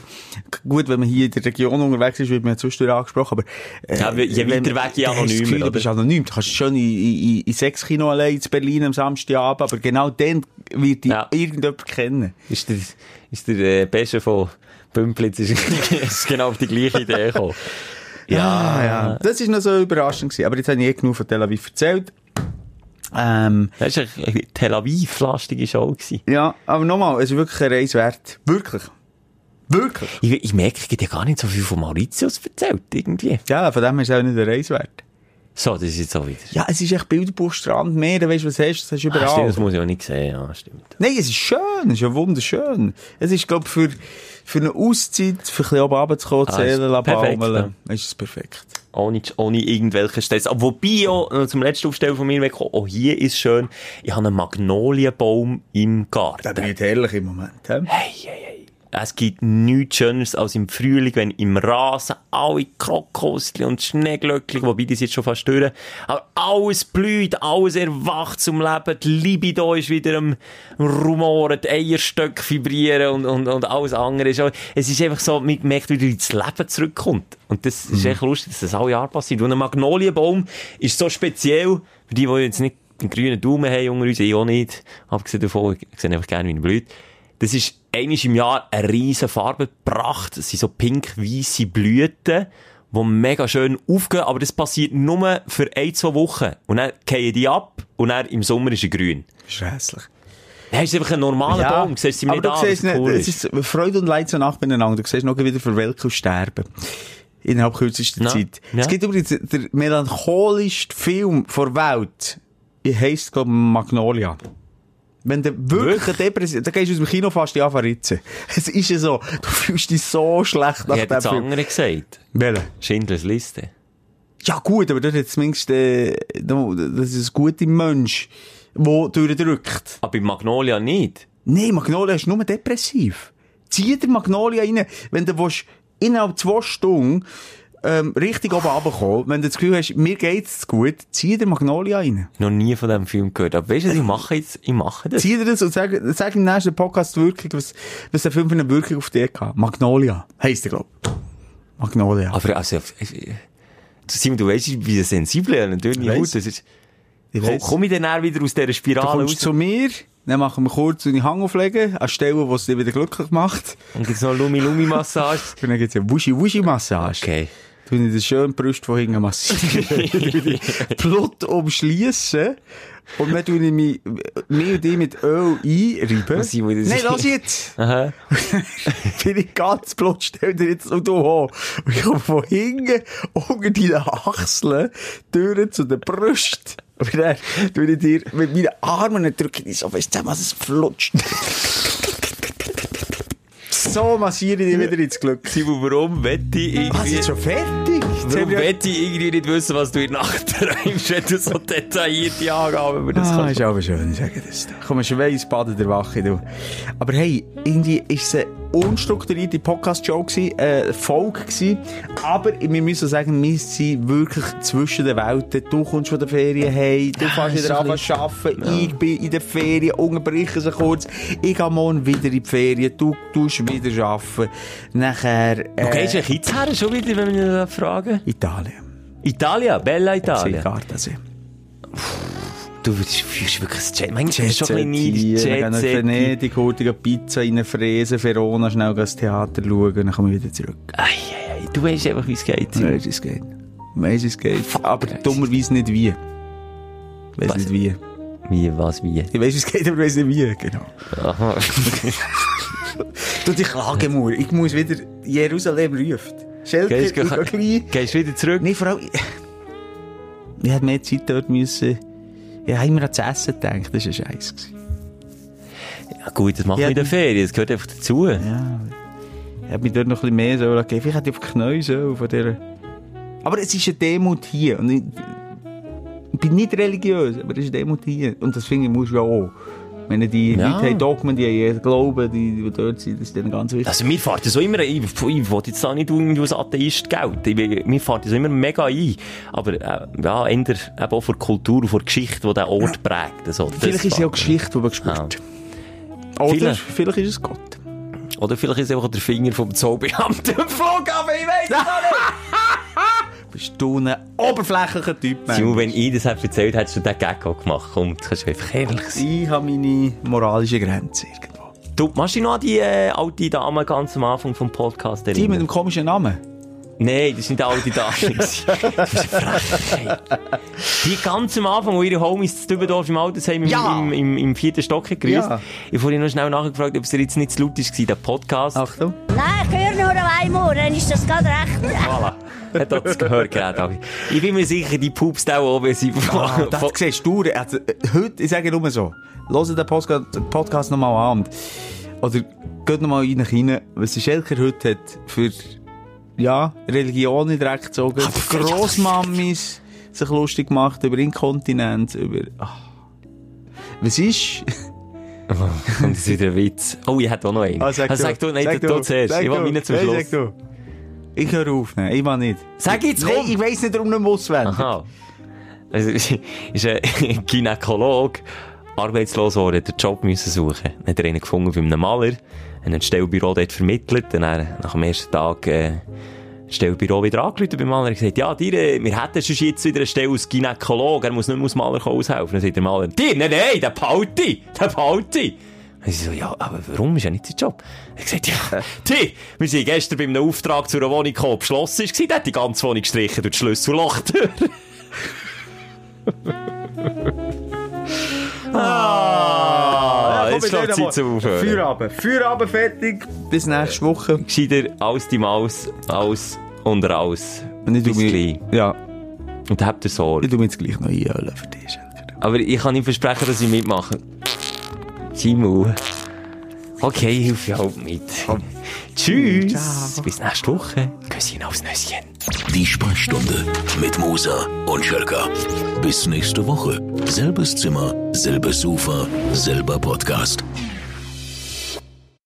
gut, wenn man hier in der Region unterwegs ist, wird man ja zwischendurch angesprochen, aber... Äh, Ja, je weiter weg, je anonymer, Gefühl, Du bist anonym, du kannst schon in, in, in sechs Kino allein in Berlin am Samstagabend, aber genau dann wird dich Ja. irgendjemand kennen. Ist der, ist der äh, Beste von Bümplitz ist, ist genau auf die gleiche Idee gekommen. Ah, ja. Das ist noch so überraschend gewesen, aber jetzt habe ich eh genug von Tel Aviv erzählt. Ähm, Das war eine Tel Aviv-lastige Show. Gewesen. ja, aber nochmal, es ist wirklich eine Reise wert. Wirklich. Wirklich. Ich, ich merke, ich habe ja gar nicht so viel von Mauritius erzählt, irgendwie. Ja, von dem ist es auch nicht eine Reise wert. So, das ist jetzt auch wieder. Ja, es ist echt Bilderbuch, Strand, Meer, weißt du, was hast du, das hast du Ah, überall. stimmt, das muss ich auch nicht sehen, ja, stimmt. Nein, es ist schön, es ist ja wunderschön. Es ist, glaube ich, für, für eine Auszeit, für ein bisschen oben runterzukommen, Ah, ist es perfekt. Ohne, ohne irgendwelchen Stress. Aber wobei, auch, zum letzten Aufstellen von mir wegkommen, auch hier ist schön, ich habe einen Magnolienbaum im Garten. Der blüht herrlich im Moment. He? Hey, hey, hey. Es gibt nichts Schöneres als im Frühling, wenn im Rasen alle Krokusli und Schneeglöckli, wobei die sind jetzt schon fast durch, aber alles blüht, alles erwacht zum Leben, die Libido ist wieder am Rumoren, die Eierstöcke vibrieren und, und, und alles andere. Ist auch, es ist einfach so, man merkt, wie du ins Leben zurückkommt. Und das ist echt lustig, dass das alle Jahre passiert. Und ein Magnolienbaum ist so speziell, für die, die jetzt nicht den grünen Daumen haben unter uns, ich auch nicht, abgesehen davon, ich sehe einfach gerne, wie er blüht. Das ist einmal im Jahr eine riesen Farbenpracht. Das sind so pink-weisse Blüten, die mega schön aufgehen, aber das passiert nur für ein, zwei Wochen. Und dann fallen die ab und dann im Sommer ist er grün. Ist hässlich. Ist einfach ein normaler Baum, siehst du ihm aber nicht du an, siehst nicht, cool es ist. ist Freude und Leid so nach beieinander. Du siehst noch wieder verwelken und sterben. Innerhalb kürzester Ja. Zeit. Ja. Es gibt übrigens der melancholischste Film der Welt. Er heisst, glaube Magnolia. Wenn du wirklich eine Depression, dann gehst du aus dem Kino fast die ritzen. Es ist ja so, du fühlst dich so schlecht nach Ich dem Film. andere gesagt. Welchen? Schindlers Liste. Ja gut, aber das ist zumindest, äh, das ist ein guter Mensch, der durchdrückt. Aber bei Magnolia nicht. Nee, Magnolia ist nur depressiv. Zieh dir Magnolia rein, wenn du willst, innerhalb zwei Stunden ähm, richtig oben runterkommen wenn du das Gefühl hast, mir geht's gut, zieh dir Magnolia rein. Noch nie von diesem Film gehört. Aber weißt du, ich mache jetzt? Ich mache das. Zieh dir das und sag, sag im nächsten Podcast wirklich, was, was der Film für eine Wirkung auf dich hat. Magnolia. Heisst der, glaub ich. Magnolia. Aber also, Simon, du weißt, wie sensibel ich natürlich gut. Das ist, komm, komm ich dann wieder aus dieser Du Spirale kommst raus? zu mir, dann machen wir kurz eine Hangauflegen, an Stellen, wo es dich wieder glücklich macht. Und jetzt noch Lumi-Lumi-Massage. Und dann gibt's eine Wuschi-Wuschi-Massage. Okay. Tu ich das schön die Brust von hinten massieren. Blut umschliessen. Und dann tue ich mich, mich und dich mit Öl einreiben. Was, das Nein, lass jetzt! Aha. Bin ich ganz Blut, stell dir jetzt und du hoch. Und ich komme von hinten unter deinen Achseln durch zu der Brust. Und dann tue ich dir mit meinen Armen drücke dich so fest zusammen, dass es flutscht. So massiere ich dich wieder ins Glück. Simon, warum wette ich Was, irgendwie... ist schon fertig? Warum wette ich irgendwie nicht wissen, was du in der Nacht träumst, wenn du so detaillierte Angaben über das Ah, kannst? ist aber schön, ich sage das. Komm, Schweiß baden der Wache, du. Aber hey, irgendwie ist es unstrukturierte Podcast-Show äh, Folge gewesen. Aber wir müssen sagen, wir sind wirklich zwischen den Welten. Du kommst von der Ferien hey, du fährst wieder an zu arbeiten, ich bin in der Ferien, unterbreche sie kurz. Ich gehe morgen wieder in die Ferien, du tust wieder arbeiten. Nachher, Wo äh, gehst du denn jetzt her schon wieder, wenn wir fragen? Italien. Italia, Bella Italia. Gardasee. Du fühlst wirklich das Jet. Manchmal es schon ein bisschen neidisch. Venedig, hurtige Pizza reinfräsen, Verona, schnell das Theater schauen dann kommen wir wieder zurück. Ei, ei, ei. Du weißt einfach, wie es geht. Simon. Weißt du, es geht. Weißt du, es geht. Aber dummerweise nicht wie. Was? nicht wie. Wie, was, wie? Ich weiss, es geht, aber weiss nicht wie. Genau. Aha. Du, die Klagemauer. Ich muss wieder Jerusalem ruft. Schelke, ich Gehst, gehe gleich. gehst du wieder zurück? Nee, vor allem, ich, ich hätte mehr Zeit dort müssen. Ich habe immer an das Essen gedacht. Das war ein Scheiß. gewesen. Ja, gut, das machen wir in der Ferien. Das gehört einfach dazu. Ja. Ich hätte mich dort noch ein bisschen mehr so gegeben. Hätte ich auf die Knie so von dieser... Aber es ist eine Demut hier. Und ich, ich bin nicht religiös, aber es ist eine Demut hier. Und das finde ich, muss ja auch. Wenn die Ja. Leute haben Dogmen, die haben Glauben, die, die dort sind, das ist denen ganz wichtig. Also, mir fährt so immer, ich, ich will jetzt da nicht irgendwie als Atheist gelten. Ich, mir fährt so immer mega ein. Aber, äh, ja, eher eben auch von der Kultur und von der Geschichte, die der Ort prägt. Also, das Vielleicht ist es ja auch Geschichte, die man spürt. Oder Vielleicht. vielleicht ist es Gott. Oder vielleicht ist es einfach der Finger vom Zoobeamten im Flughafen, ich weiss es auch Bist du ein oberflächlicher Typ. Simon, wenn ich das hätte erzählt, hättest du den Gag auch gemacht. Komm, das kannst du einfach ehrlich sein. Ich habe meine moralische Grenze irgendwo. Du, machst du noch die äh, alte Dame ganz am Anfang vom Podcast Die mit erinnern? dem komischen Namen. Nein, das sind die alte Dame. gewesen. das ist eine Frechheit. Die ganz am Anfang, wo ihre Homies zu Dübendorf im Altersheim im, Ja. im, im, im vierten Stock gegrüßt. Ja. Ich habe noch schnell nachgefragt, ob es dir jetzt nicht zu laut war, der Podcast. Achtung. Nein, ich höre nur einmal, dann ist das gerade recht. Voilà. Hat auch das gehört gerade. Ich bin mir sicher, die pupst auch oben, Ah, das siehst du. Also, äh, heute, ich sage nur so, hört den Podcast, Podcast nochmal an. Oder geht nochmal rein, rein, was der Schelker heute hat für, ja, Religion in Dreck gezogen. Grossmammis sich lustig gemacht über Inkontinenz, über, ah. Was ist? Und das ist wieder ein Witz. Oh, ich hätte auch noch einen. Ah, sag, Also sag du, nein, du, du zuerst. Ich will meinen zum Schluss. Ich höre auf, nein, ich will nicht. Sag jetzt, komm! ich weiss nicht, darum nicht mehr auswendig. Aha. Also, ist ein Gynäkolog arbeitslos geworden, hat einen Job müssen suchen. Dann hat er einen gefunden bei einem Maler, hat ein Stellbüro dort vermittelt, dann hat er nach dem ersten Tag, äh, das Stellbüro wieder angerufen beim Maler und gesagt, ja, dir, äh, wir hätten schon jetzt wieder eine Stelle als Gynäkolog, er muss nicht mehr als Maler aushelfen. Dann sagt der Maler, dir, nein, nein, der ich, der ich. Und sie so, ja, aber warum ist ja nicht sein Job? Er gesagt, ja, die, wir sind gestern bei einem Auftrag zu einer Wohnung gekommen, beschlossen ist, der hat die ganze Wohnung gestrichen durch die Schlüsselloch. Ah, jetzt komm, kommt Zeit zum Aufhören. Feierabend. Feierabend fertig. Bis nächste Woche. Gescheiter als die Maus, als und raus. Und ich Bis mich, ja, Und habt ihr Sorge. ich tu mich jetzt gleich noch einölen für dich. Aber ich kann nicht versprechen, dass ich mitmache. Simon. Okay, ich hilf ja auch mit. Tschüss. Bis nächste Woche. Küsschen aufs Nüsschen. Die Sprechstunde mit Musa und Schelka. Bis nächste Woche. Selbes Zimmer, selbes Sofa, selber Podcast.